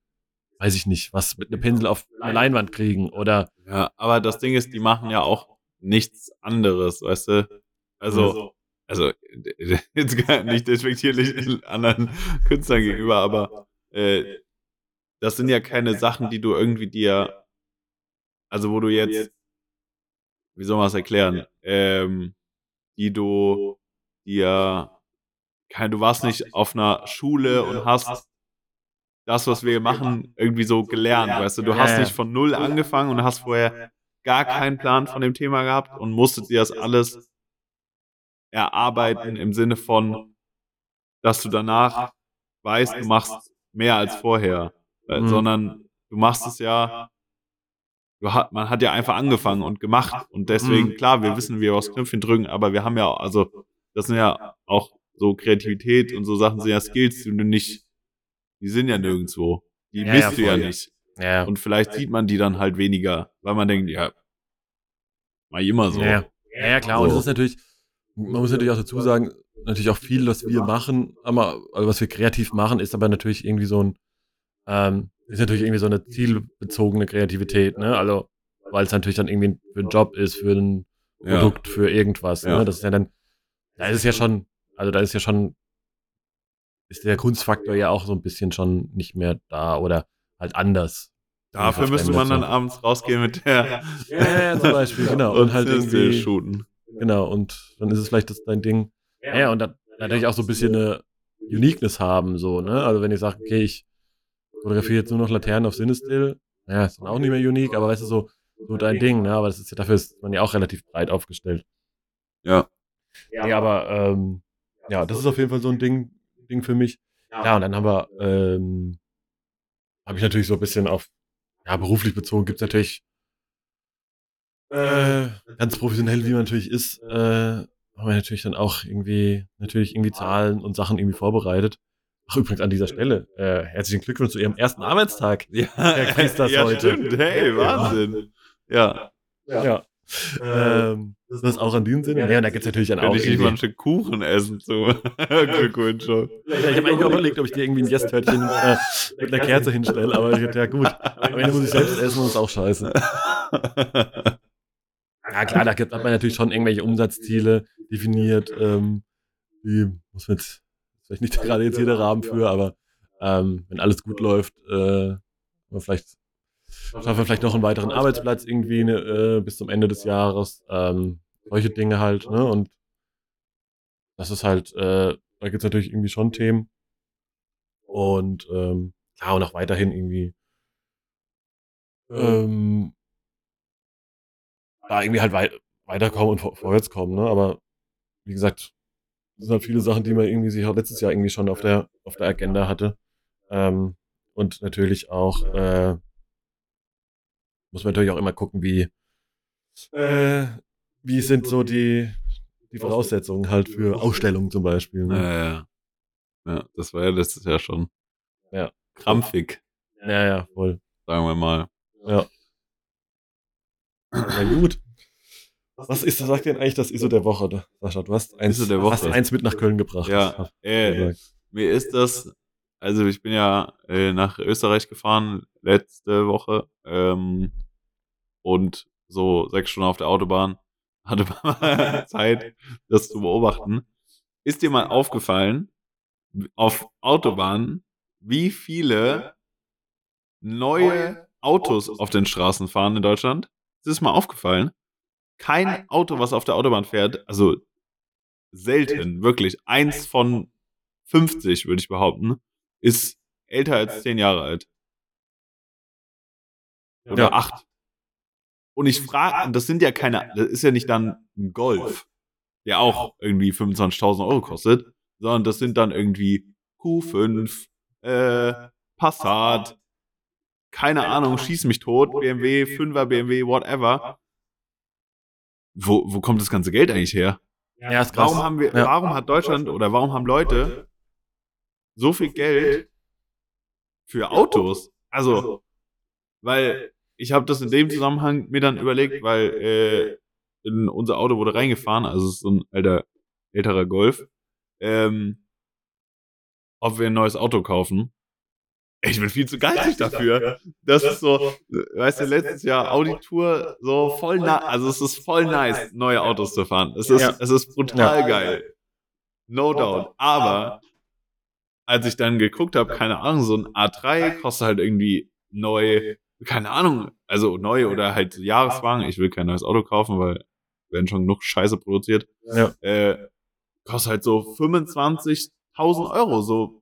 weiß ich nicht, was mit einem Pinsel auf eine Leinwand kriegen oder, Ja, aber das Ding ist, die machen ja auch nichts anderes, weißt du? Also, also, *laughs* jetzt gar nicht despektierlich anderen Künstlern gegenüber, aber äh, das sind ja keine Sachen, die du irgendwie dir, also wo du jetzt, wie soll man es erklären, ähm, die du dir, kein, du warst nicht auf einer Schule und hast das, was wir machen, irgendwie so gelernt, weißt du? Du hast nicht von null angefangen und hast vorher gar keinen Plan von dem Thema gehabt und musstet dir das alles erarbeiten im Sinne von, dass du danach weißt, du machst mehr als vorher, Äh, Mhm. sondern du machst es ja, hat, man hat ja einfach angefangen und gemacht und deswegen, Mhm. klar, wir wissen, wie wir aufs Knöpfchen drücken, aber wir haben ja, also, das sind ja auch so Kreativität und so Sachen sind ja Skills, die du nicht, die sind ja nirgendwo. Die Ja, misst ja, du ja nicht. ja, Und vielleicht sieht man die dann halt weniger, weil man denkt, ja, mal immer so. Ja, ja, klar. Und So. das ist natürlich, man muss natürlich auch dazu sagen, natürlich auch viel, was wir machen, aber, also was wir kreativ machen, ist aber natürlich irgendwie so ein, ähm, ist natürlich irgendwie so eine zielbezogene Kreativität, ne? Also, weil es natürlich dann irgendwie für einen Job ist, für ein Ja. Produkt, für irgendwas, Ja. ne? Das ist ja dann, da ist es ja schon, also da ist ja schon, ist der Kunstfaktor ja auch so ein bisschen schon nicht mehr da oder halt anders. Dafür müsste man dann abends rausgehen mit der Ja, ja, ja, zum Beispiel, genau. *laughs* und, Und halt irgendwie- shooten. Genau, und dann ist es vielleicht das dein Ding. Ja, und dann natürlich auch so ein bisschen eine Uniqueness haben, so, ne? Also wenn ich sage, okay, ich fotografiere jetzt nur noch Laternen auf Cinestill, ja, ist dann auch nicht mehr unique, aber weißt du, so, so dein Ding, ne? Aber das ist ja, dafür ist man ja auch relativ breit aufgestellt. Ja. Ja, aber ähm, ja, das ist auf jeden Fall so ein Ding, Ding für mich. Ja, und dann haben wir, ähm, habe ich natürlich so ein bisschen auf, ja, beruflich bezogen, gibt's natürlich äh, ganz professionell, wie man natürlich ist, äh, haben wir natürlich dann auch irgendwie, natürlich irgendwie Zahlen und Sachen irgendwie vorbereitet. Ach, übrigens an dieser Stelle, äh, herzlichen Glückwunsch zu Ihrem ersten Arbeitstag. Ja, kriegt das *laughs* ja, heute? Stimmt. Hey, Wahnsinn. Ja. Ja. Ähm, das ist auch an diesem Sinne. Ja, und da gibt's natürlich dann auch ich nicht mal ein Stück Kuchen essen zu *laughs* Glückwunsch schon. ja, ich habe eigentlich auch überlegt, ob ich dir irgendwie ein Yes-Törtchen äh, mit einer Kerze hinstelle, aber ich dachte, ja gut, am Ende muss ich selbst essen und das ist auch scheiße. *laughs* Ja, klar, da gibt, hat man natürlich schon irgendwelche Umsatzziele definiert. Ähm, die muss man jetzt vielleicht nicht *laughs* gerade jetzt jeder Rahmen für, aber ähm, wenn alles gut läuft, äh, vielleicht schaffen wir vielleicht noch einen weiteren Arbeitsplatz irgendwie ne, äh, bis zum Ende des Jahres. Ähm, solche Dinge halt, ne? Und das ist halt, äh, da gibt's natürlich irgendwie schon Themen. Und ähm, klar, und auch weiterhin irgendwie ähm, da irgendwie halt wei weiterkommen und vor vorwärts kommen, ne? Aber wie gesagt, das sind halt viele Sachen, die man irgendwie sich auch letztes Jahr irgendwie schon auf der, auf der Agenda hatte. Ähm, und natürlich auch, äh, muss man natürlich auch immer gucken, wie, äh, wie sind so die, die Voraussetzungen halt für Ausstellungen zum Beispiel. Ne? Ja, ja. ja, das war ja letztes Jahr schon. Ja. Krampfig, Ja, ja, voll. sagen wir mal. Ja. Na gut. Was ist, sagt denn eigentlich das ISO der Woche, da- Sascha? Du hast eins, ISO der Woche. hast eins mit nach Köln gebracht. Ja, äh, gesagt. mir ist das, also ich bin ja äh, nach Österreich gefahren letzte Woche ähm, und so sechs Stunden auf der Autobahn *laughs* hatte man *laughs* Zeit, das zu beobachten. Ist dir mal aufgefallen, auf Autobahnen, wie viele neue Autos auf den Straßen fahren in Deutschland? Ist das mal aufgefallen? Kein Auto, was auf der Autobahn fährt, also selten, wirklich. Eins von 50, würde ich behaupten, ist älter als 10 Jahre alt. Oder Ja. acht. Und ich frage, das sind ja keine, das ist ja nicht dann ein Golf, der auch irgendwie 25.000 Euro kostet, sondern das sind dann irgendwie Q5, äh, Passat, keine Ahnung, schieß mich tot, BMW, 5er BMW, whatever. Wo, wo kommt das ganze Geld eigentlich her? Ja, ist krass. Warum haben wir, Ja. warum hat Deutschland oder warum haben Leute so viel Geld für Autos? Also, weil ich habe das in dem Zusammenhang mir dann überlegt, weil äh, in unser Auto wurde reingefahren, also es ist so ein alter, älterer Golf, ähm, ob wir ein neues Auto kaufen. Ich bin viel zu geizig dafür. Das ist so, weißt du, letztes Jahr Audi Tour, so voll nice, also es ist voll nice, neue Autos zu fahren. Es ist, Ja. es ist brutal Ja. geil. No doubt. Aber als ich dann geguckt habe, keine Ahnung, so ein A3 kostet halt irgendwie neu, keine Ahnung, also neu oder halt Jahreswagen. Ich will kein neues Auto kaufen, weil werden schon genug Scheiße produziert. Ja. Äh, kostet halt so 25.000 Euro, so.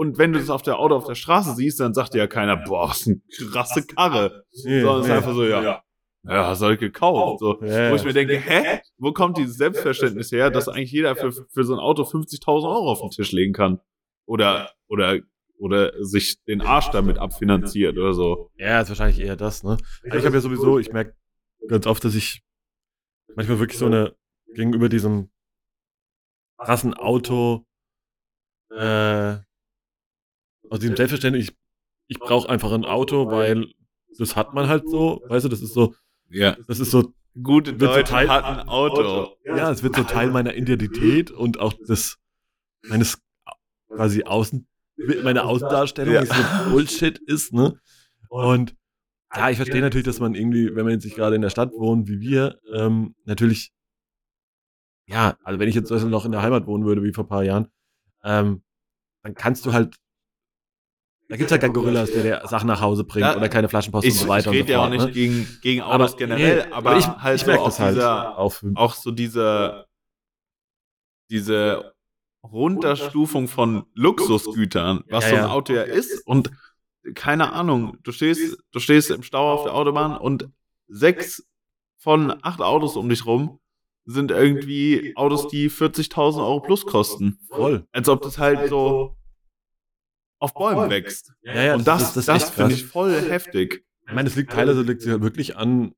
Und wenn du das auf der Auto auf der Straße siehst, dann sagt dir ja keiner, boah, was eine krasse Karre. Nee, Sondern es ist nee. einfach so, ja, ja, hast du halt gekauft. So. Ja, Wo ich ja. mir denke, hä? Wo kommt dieses Selbstverständnis her, dass eigentlich jeder für, für so ein Auto 50.000 Euro auf den Tisch legen kann? Oder, oder, oder sich den Arsch damit abfinanziert oder so. Ja, ist wahrscheinlich eher das, ne? Also ich habe ja sowieso, ich merke ganz oft, dass ich manchmal wirklich so eine, gegenüber diesem krassen Auto, äh, aus diesem Selbstverständnis, ich, ich brauche einfach ein Auto, weil das hat man halt so, weißt du, das ist so, Ja. das ist so, Gute Wird so Teil- hat ein Auto. ja, es wird so Teil meiner Identität und auch des, meines quasi Außen, meine Außendarstellung, Ja. die so Bullshit ist, ne? Und ja, ich verstehe natürlich, dass man irgendwie, wenn man jetzt nicht gerade in der Stadt wohnt wie wir, ähm, natürlich, ja, also wenn ich jetzt zum Beispiel noch in der Heimat wohnen würde, wie vor ein paar Jahren, ähm, dann kannst du halt, da gibt's halt keinen Gorillas, der dir Sachen nach Hause bringt Ja, oder keine Flaschenpost Ich, und so ich weiter so rede ja auch nicht ne? gegen, gegen Autos generell, nee, aber ich, halt ich so merke auf das halt dieser, auch für, auch so diese, diese Runterstufung von Luxusgütern, was Ja, so ein. Auto ja ist. Und keine Ahnung, du stehst, du stehst im Stau auf der Autobahn und sechs von acht Autos um dich rum sind irgendwie Autos, die 40.000 Euro plus kosten. voll. Als ob das halt so auf Bäumen wächst. Ja, ja, Und das, das, ist echt finde ich voll heftig. Ich meine, es liegt teilweise liegt ja wirklich an,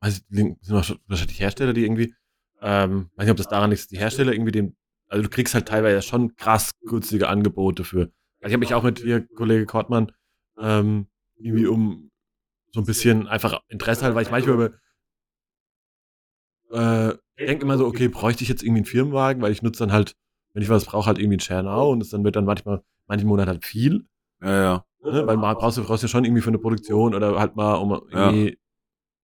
weiß ich, liegen- sind wahrscheinlich Hersteller, die irgendwie, ähm, weiß nicht, ob das daran liegt, dass die Hersteller irgendwie den, also du kriegst halt teilweise schon krass günstige Angebote für. Also ich habe mich auch mit ihr, Kollege Kortmann, ähm, irgendwie um so ein bisschen einfach Interesse halt, weil ich manchmal über, äh, denke immer so, okay, bräuchte ich jetzt irgendwie einen Firmenwagen, weil ich nutze dann halt, wenn ich was brauche, halt irgendwie einen Schernau und es dann wird dann manchmal, manchen Monat halt viel. Ja, ja. Ne? Weil mal brauchst du, brauchst ja schon irgendwie für eine Produktion oder halt mal, um irgendwie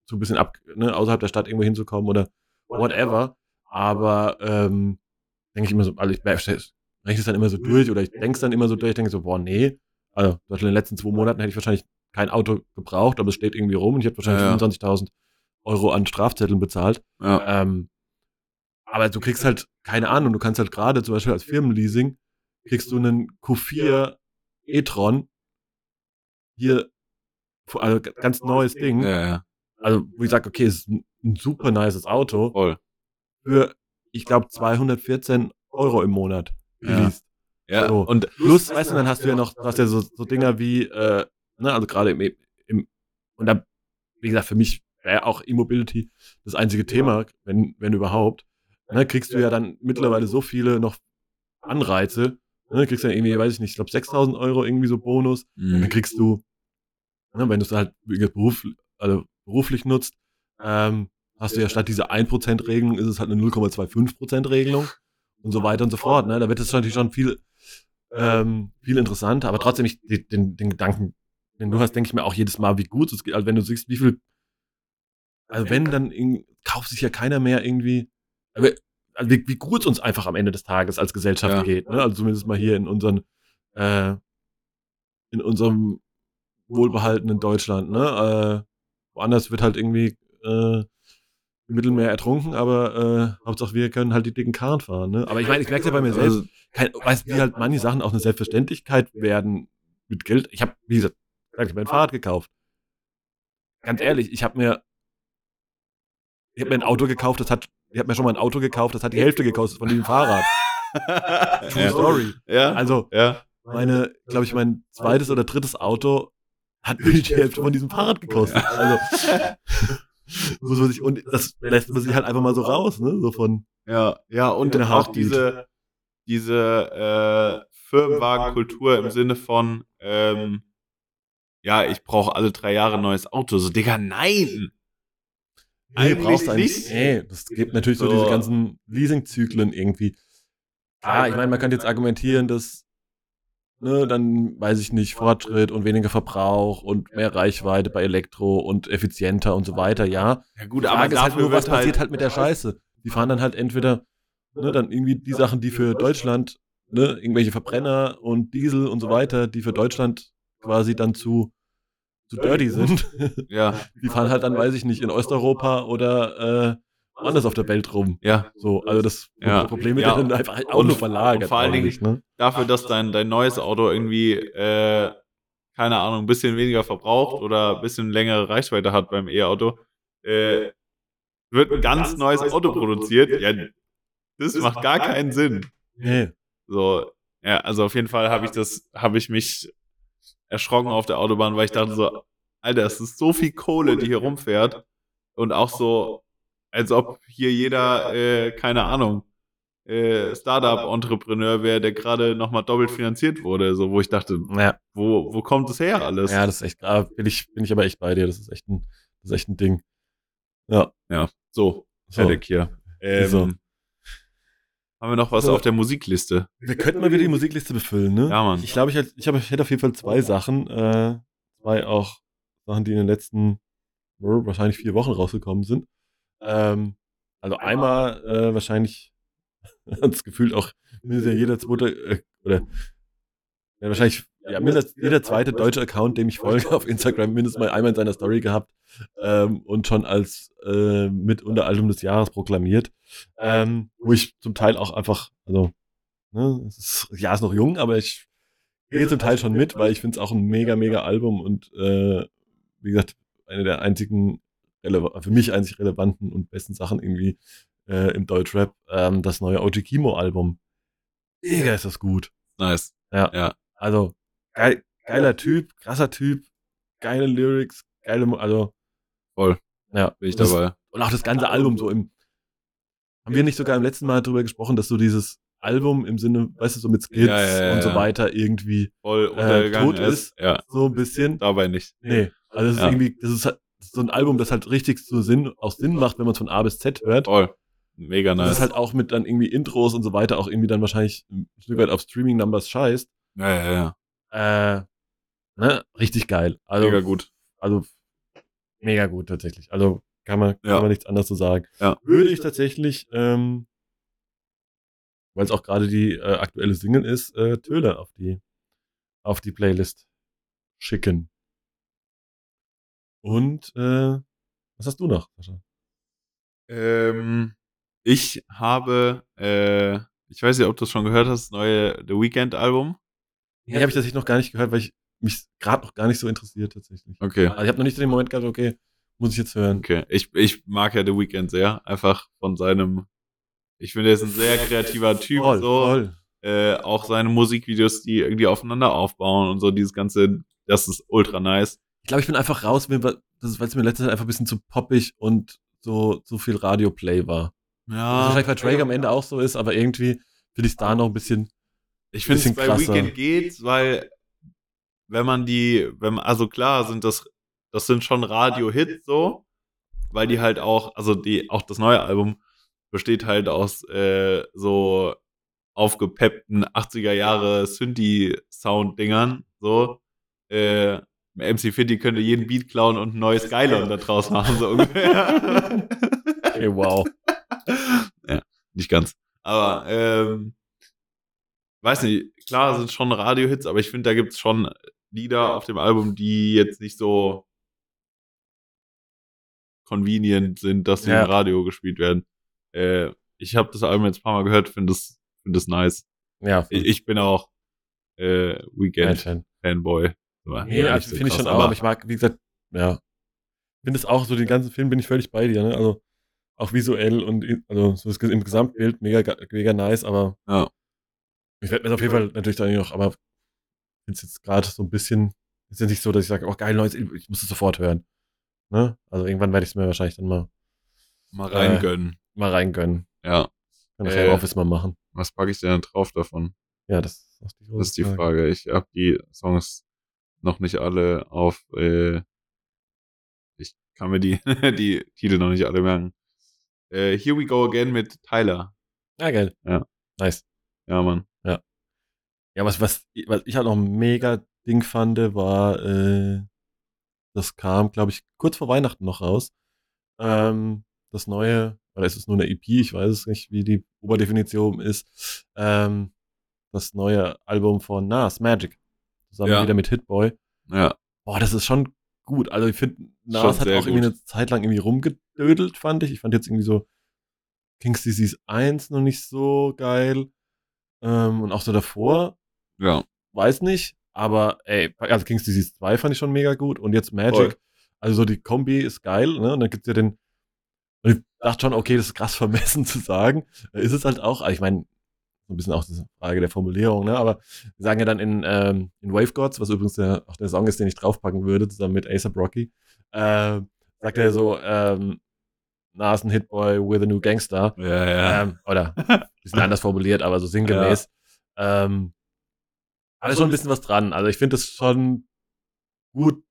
so ein bisschen ab, ne, außerhalb der Stadt irgendwo hinzukommen oder whatever. Aber ähm, denke ich immer so, also ich rechne es dann immer so durch oder ich denke es dann immer so durch, ich denke so, boah, nee. Also zum Beispiel in den letzten zwei Monaten hätte ich wahrscheinlich kein Auto gebraucht, aber es steht irgendwie rum und ich hätte wahrscheinlich Ja, ja. 25.000 Euro an Strafzetteln bezahlt. ja. Ähm, aber du kriegst halt, keine Ahnung, du kannst halt gerade zum Beispiel als Firmenleasing, kriegst du einen Q4 e-tron, hier, also ganz neues Ding, ja, ja. also wo ich sage, okay, es ist ein, ein super nices Auto, Voll. für, ich glaube, 214 Euro im Monat Ja. Ja, So. und Plus, weißt du, dann hast du ja noch, du hast ja so, so Dinger wie, äh, ne, also gerade im, im, und da, wie gesagt, für mich wäre auch E-Mobility das einzige Thema, wenn, wenn überhaupt. Ne, kriegst du ja dann mittlerweile so viele noch Anreize. Ne, kriegst ja irgendwie, weiß ich nicht, ich glaube 6000 Euro irgendwie so Bonus. Und dann Mhm. kriegst du, ne, wenn du es halt beruf, also beruflich nutzt, ähm, hast du ja statt dieser 1%-Regelung ist es halt eine 0,25%-Regelung und so weiter und so fort. Ne? Da wird es natürlich schon viel, ähm, viel interessanter, aber trotzdem, ich, den, den, den Gedanken, den du hast, denke ich mir auch jedes Mal, wie gut es geht. Also wenn du siehst, wie viel, also wenn, dann in, kauft sich ja keiner mehr irgendwie, aber, also wie, wie gut es uns einfach am Ende des Tages als Gesellschaft Ja. geht. Ne? Also zumindest mal hier in unseren, äh, in unserem wohlbehaltenen Deutschland. Ne? Äh, woanders wird halt irgendwie, äh, im Mittelmeer ertrunken, aber äh, Hauptsache wir können halt die dicken Karren fahren. Ne? Aber ich meine, ich merke ja bei mir selbst, Also, kein, weißt, wie halt manche Sachen auch eine Selbstverständlichkeit werden mit Geld. Ich habe, wie gesagt, ich habe mir ein Fahrrad gekauft. Ganz ehrlich, ich habe mir, ich habe mir ein Auto gekauft, das hat, ich habe mir schon mal ein Auto gekauft, das hat die Hälfte gekostet von diesem Fahrrad. *laughs* True ja. Story. ja, Also ja. meine, glaube ich, mein zweites oder drittes Auto hat mir die Hälfte von diesem Fahrrad gekostet. Also *laughs* muss man sich, und das lässt man sich halt einfach mal so raus, ne? So von Ja, ja, und auch diese, diese äh, Firmenwagenkultur im Sinne von, ähm, ja, ich brauche alle drei Jahre ein neues Auto. So, Digga, nein! Nee, Eigentlich brauchst du eigentlich nicht. Nee, das gibt natürlich so, So. diese ganzen Leasingzyklen irgendwie. Klar, ich meine, man könnte jetzt argumentieren, dass, ne, dann weiß ich nicht, Fortschritt und weniger Verbrauch und mehr Reichweite bei Elektro und effizienter und so weiter, ja. Ja, gut, Die aber ist halt nur, was wird passiert halt mit der Scheiße. Die fahren dann halt entweder, ne, dann irgendwie die Sachen, die für Deutschland, ne, irgendwelche Verbrenner und Diesel und so weiter, die für Deutschland quasi dann zu, zu dirty sind. *laughs* Ja, Die fahren halt dann, weiß ich nicht, in Osteuropa oder äh, woanders auf der Welt rum. ja. So, also das Ja. Problem Ja. wird dann einfach auch Und- nur verlagert. und vor allen eigentlich, ne? Dafür, dass dein, dein neues Auto irgendwie, äh, keine Ahnung, ein bisschen weniger verbraucht oder ein bisschen längere Reichweite hat beim E-Auto, äh, wird ein ganz neues Auto produziert. Ja, das macht gar keinen Sinn. Nee. So, ja, also auf jeden Fall habe ich das, habe ich mich erschrocken auf der Autobahn, weil ich dachte so, Alter, es ist so viel Kohle, die hier rumfährt und auch so, als ob hier jeder, äh, keine Ahnung, äh, Startup-Entrepreneur wäre, der gerade nochmal doppelt finanziert wurde, so, wo ich dachte, Ja, wo, wo kommt das her alles? ja, das ist echt, ah, bin ich, bin ich aber echt bei dir. Das ist echt ein, das ist echt ein Ding. Ja. So, So. fertig hier. Ähm, So. Haben wir noch was So. auf der Musikliste? Wir könnten mal wieder die Musikliste befüllen, ne? Ja, Mann. Ich glaube, ich, hätte- ich, ich hätte auf jeden Fall zwei Sachen. Äh, zwei auch Sachen, die in den letzten wahrscheinlich vier Wochen rausgekommen sind. Ähm, also einmal äh, wahrscheinlich *laughs* hat es gefühlt auch mindestens jeder zweite äh, oder ja, wahrscheinlich ja, mindestens jeder zweite deutsche Account, dem ich folge auf Instagram, mindestens mal einmal in seiner Story gehabt ähm, und schon als äh, mit Unteralbum des Jahres proklamiert. Ähm, wo ich zum Teil auch einfach, also, ne, es ist, ja, ist noch jung, aber ich gehe zum Teil schon mit, weil ich finde es auch ein mega, mega Album und äh, wie gesagt, eine der einzigen für mich einzig relevanten und besten Sachen irgendwie äh, im Deutschrap, ähm, das neue OG Kimo-Album. Mega ist das gut. Nice. Also, geil, geiler Typ, krasser Typ, geile Lyrics, geile, also, Voll. ja. Bin ich das, dabei. Und auch das ganze Album so im, haben wir nicht sogar im letzten Mal drüber gesprochen, dass so dieses Album im Sinne, weißt du, so mit Skits Ja, ja, ja, und so weiter irgendwie Voll untergegangen tot ist. Ja, so ein bisschen. dabei nicht. Nee, also das ist irgendwie, das ist, halt- das so ein Album, das halt richtig so Sinn, auch Sinn macht, wenn man es von A bis Z hört. Voll. Mega Das nice. ist halt auch mit dann irgendwie Intros und so weiter auch irgendwie dann wahrscheinlich ein Stück weit auf Streaming-Numbers scheißt. ja, ja, ja. Äh, ne, richtig geil. Also, Mega gut. also mega gut tatsächlich. Also kann man, kann Ja. man nichts anderes zu sagen. Ja. Würde ich tatsächlich, ähm, weil es auch gerade die äh, aktuelle Single ist, äh, Töle auf die, auf die Playlist schicken. Und äh, was hast du noch, Sascha? Ähm, ich habe, äh, ich weiß nicht, ob du es schon gehört hast, das neue The Weeknd Album. Nee, habe ich tatsächlich noch gar nicht gehört, weil ich mich gerade noch gar nicht so interessiert tatsächlich. Okay. Also ich habe noch nicht den Moment gehabt, okay, muss ich jetzt hören. Okay. Ich, ich mag ja The Weeknd sehr. Einfach von seinem, ich finde, er ist ein sehr kreativer Typ. Voll, so. voll. Äh, auch seine Musikvideos, die irgendwie aufeinander aufbauen und so, dieses ganze, das ist ultra nice. Ich glaube, ich bin einfach raus, weil es mir letzte Zeit einfach ein bisschen zu poppig und so, so viel Radioplay war. Ja. Was wahrscheinlich bei Drake am Ende auch so ist, aber irgendwie finde ich es da noch ein bisschen. Ich finde es bei krasser. Weekend geht, weil wenn man die, wenn man, also klar sind das, das sind schon Radio-Hits so, weil die halt auch, also die, auch das neue Album besteht halt aus äh, so aufgepeppten 80er Jahre Synthi-Sound-Dingern, so. Äh, MC Fitty könnte jeden Beat klauen und ein neues Skylon da draus machen, so ungefähr. *laughs* Ey, wow. *laughs* ja, nicht ganz. Aber, ähm, weiß nicht, klar sind schon Radio-Hits, aber ich finde, da gibt's schon Lieder auf dem Album, die jetzt nicht so convenient sind, dass sie Ja. im Radio gespielt werden. Äh, ich habe das Album jetzt ein paar Mal gehört, finde das, finde das nice. Ja, Ich, ich bin auch äh, kein Weekend Fan. Fanboy. Aber Nee, ja, also so finde ich schon auch, aber ich mag, wie gesagt, ja. Finde es auch so, den ganzen Film bin ich völlig bei dir, ne? Also auch visuell und also so das, im Gesamtbild mega, mega nice, aber Ja. Ich werde mir auf jeden Fall natürlich dann noch, aber finde es jetzt gerade so ein bisschen, ist ja nicht so, dass ich sage, oh geil, neues, ich muss es sofort hören. Ne? Also irgendwann werde ich es mir wahrscheinlich dann mal, mal Äh, reingönnen. mal reingönnen. Ja. Kann ich Äh. im Office mal machen. Was packe ich denn drauf davon? Ja, das ist auch die, Das ist die Frage. Ich habe die Songs noch nicht alle auf. Äh, ich kann mir die, *laughs* die Titel noch nicht alle merken. Äh, Here We Go Again mit Tyler. Ja, geil. Ja. Nice. Ja, Mann. Ja, was, was, was ich halt noch ein mega Ding fand, war, äh, das kam, glaube ich, kurz vor Weihnachten noch raus. Ähm, das neue, oder ist es nur eine EP? Ich weiß es nicht, wie die Oberdefinition ist. Ähm, das neue Album von Nas, Magic. Zusammen Ja. wieder mit Hitboy. Ja. Boah, das ist schon gut. Also ich finde, Nas hat auch irgendwie gut. eine Zeit lang irgendwie rumgedödelt, fand ich. Ich fand jetzt irgendwie so King's Disease 1 noch nicht so geil. Ähm, und auch so davor, Ja. weiß nicht. Aber ey, also King's Disease 2 fand ich schon mega gut. Und jetzt Magic. Voll. Also so die Kombi ist geil, ne? Und dann gibt's ja den. Ich dachte schon, okay, das ist krass *laughs* vermessen zu sagen. Ist es halt auch, ich meine, so ein bisschen auch diese Frage der Formulierung, ne? Aber wir sagen ja dann in, ähm, in Wave Gods, was übrigens der, auch der Song ist, den ich draufpacken würde, zusammen mit ASAP Rocky, äh, sagt er so, ähm, Nas ein Hitboy with a new Gangster. Ja, ja. Ähm, oder ein bisschen anders formuliert, aber so sinngemäß. *laughs* Ähm, aber ist schon ein bisschen was dran. Also ich finde es schon gut,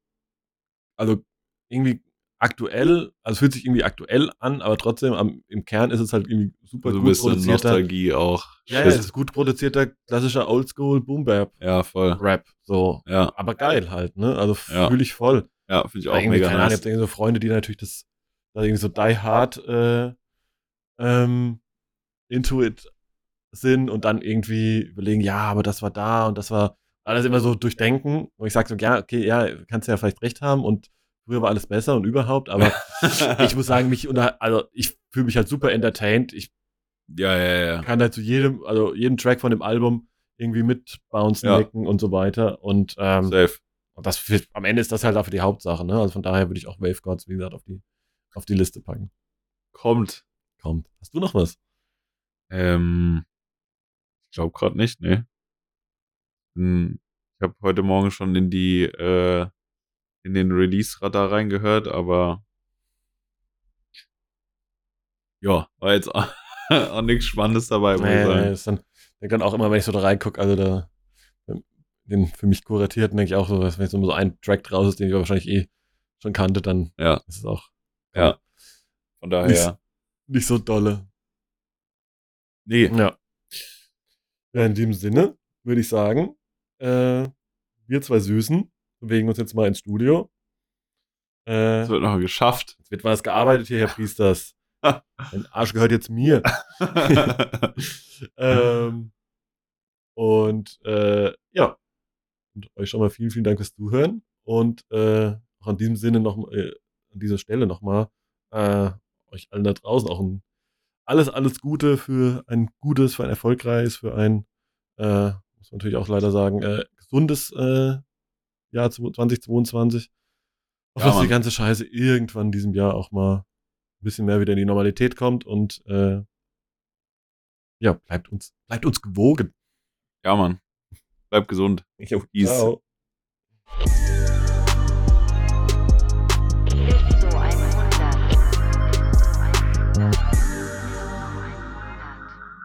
also irgendwie aktuell, also fühlt sich irgendwie aktuell an, aber trotzdem am, im Kern ist es halt irgendwie super so ein gut bisschen produzierter. Nostalgie auch. Ja, ja, es ist gut produzierter, klassischer Oldschool Boom Bap ja, voll. Rap, so. Ja, Aber geil halt, ne? Also Ja. fühle ich voll. ja, finde ich auch irgendwie, mega keine Ahnung, ich nice. hab irgendwie so Freunde, die natürlich das, da irgendwie so die hard äh, ähm, into it sind und dann irgendwie überlegen, ja, aber das war da und das war alles immer so durchdenken. Und ich sage so, ja, okay, ja, kannst ja vielleicht recht haben und früher war alles besser und überhaupt, aber *laughs* ich muss sagen, mich unter, also ich fühle mich halt super entertained. Ich ja, ja, ja. kann halt zu jedem, also jeden Track von dem Album irgendwie mit bouncen, Ja. nicken und so weiter. Und ähm, Safe. und das für, am Ende ist das halt dafür die Hauptsache, ne? Also von daher würde ich auch Wave Gods, wie gesagt, auf die, auf die Liste packen. Kommt. Kommt. Hast du noch was? Ähm, glaube gerade nicht, ne. Hm, Ich habe heute Morgen schon in die äh, in den Release-Radar reingehört, aber ja, war jetzt *laughs* auch, auch nichts Spannendes dabei, muss ich Nee, nee, sagen. ist dann, dann auch immer, wenn ich so da reingucke, also da, den für mich kuratierten, denke ich auch so, dass wenn jetzt nur so ein Track draus ist, den ich wahrscheinlich eh schon kannte, dann Ja, ist es auch ja. Von daher. nicht so dolle. Nee, Ja. Ja, in diesem Sinne würde ich sagen, äh, wir zwei Süßen bewegen uns jetzt mal ins Studio. Äh, es wird noch geschafft. jetzt wird was gearbeitet hier, Herr Priesters. *laughs* Mein Arsch gehört jetzt mir. *laughs* ähm, und äh, ja, und euch schon mal vielen, vielen Dank fürs Zuhören. Und äh, auch an diesem Sinne noch äh, an dieser Stelle nochmal äh, euch allen da draußen auch ein alles, alles Gute für ein gutes, für ein erfolgreiches, für ein, äh, muss man natürlich auch leider sagen, äh, gesundes äh, Jahr 2022. Auch ja, dass die ganze Scheiße irgendwann in diesem Jahr auch mal ein bisschen mehr wieder in die Normalität kommt und äh, ja, bleibt uns, bleibt uns gewogen. Ja, Mann. Bleibt gesund. Ich auch. Ciao. Ist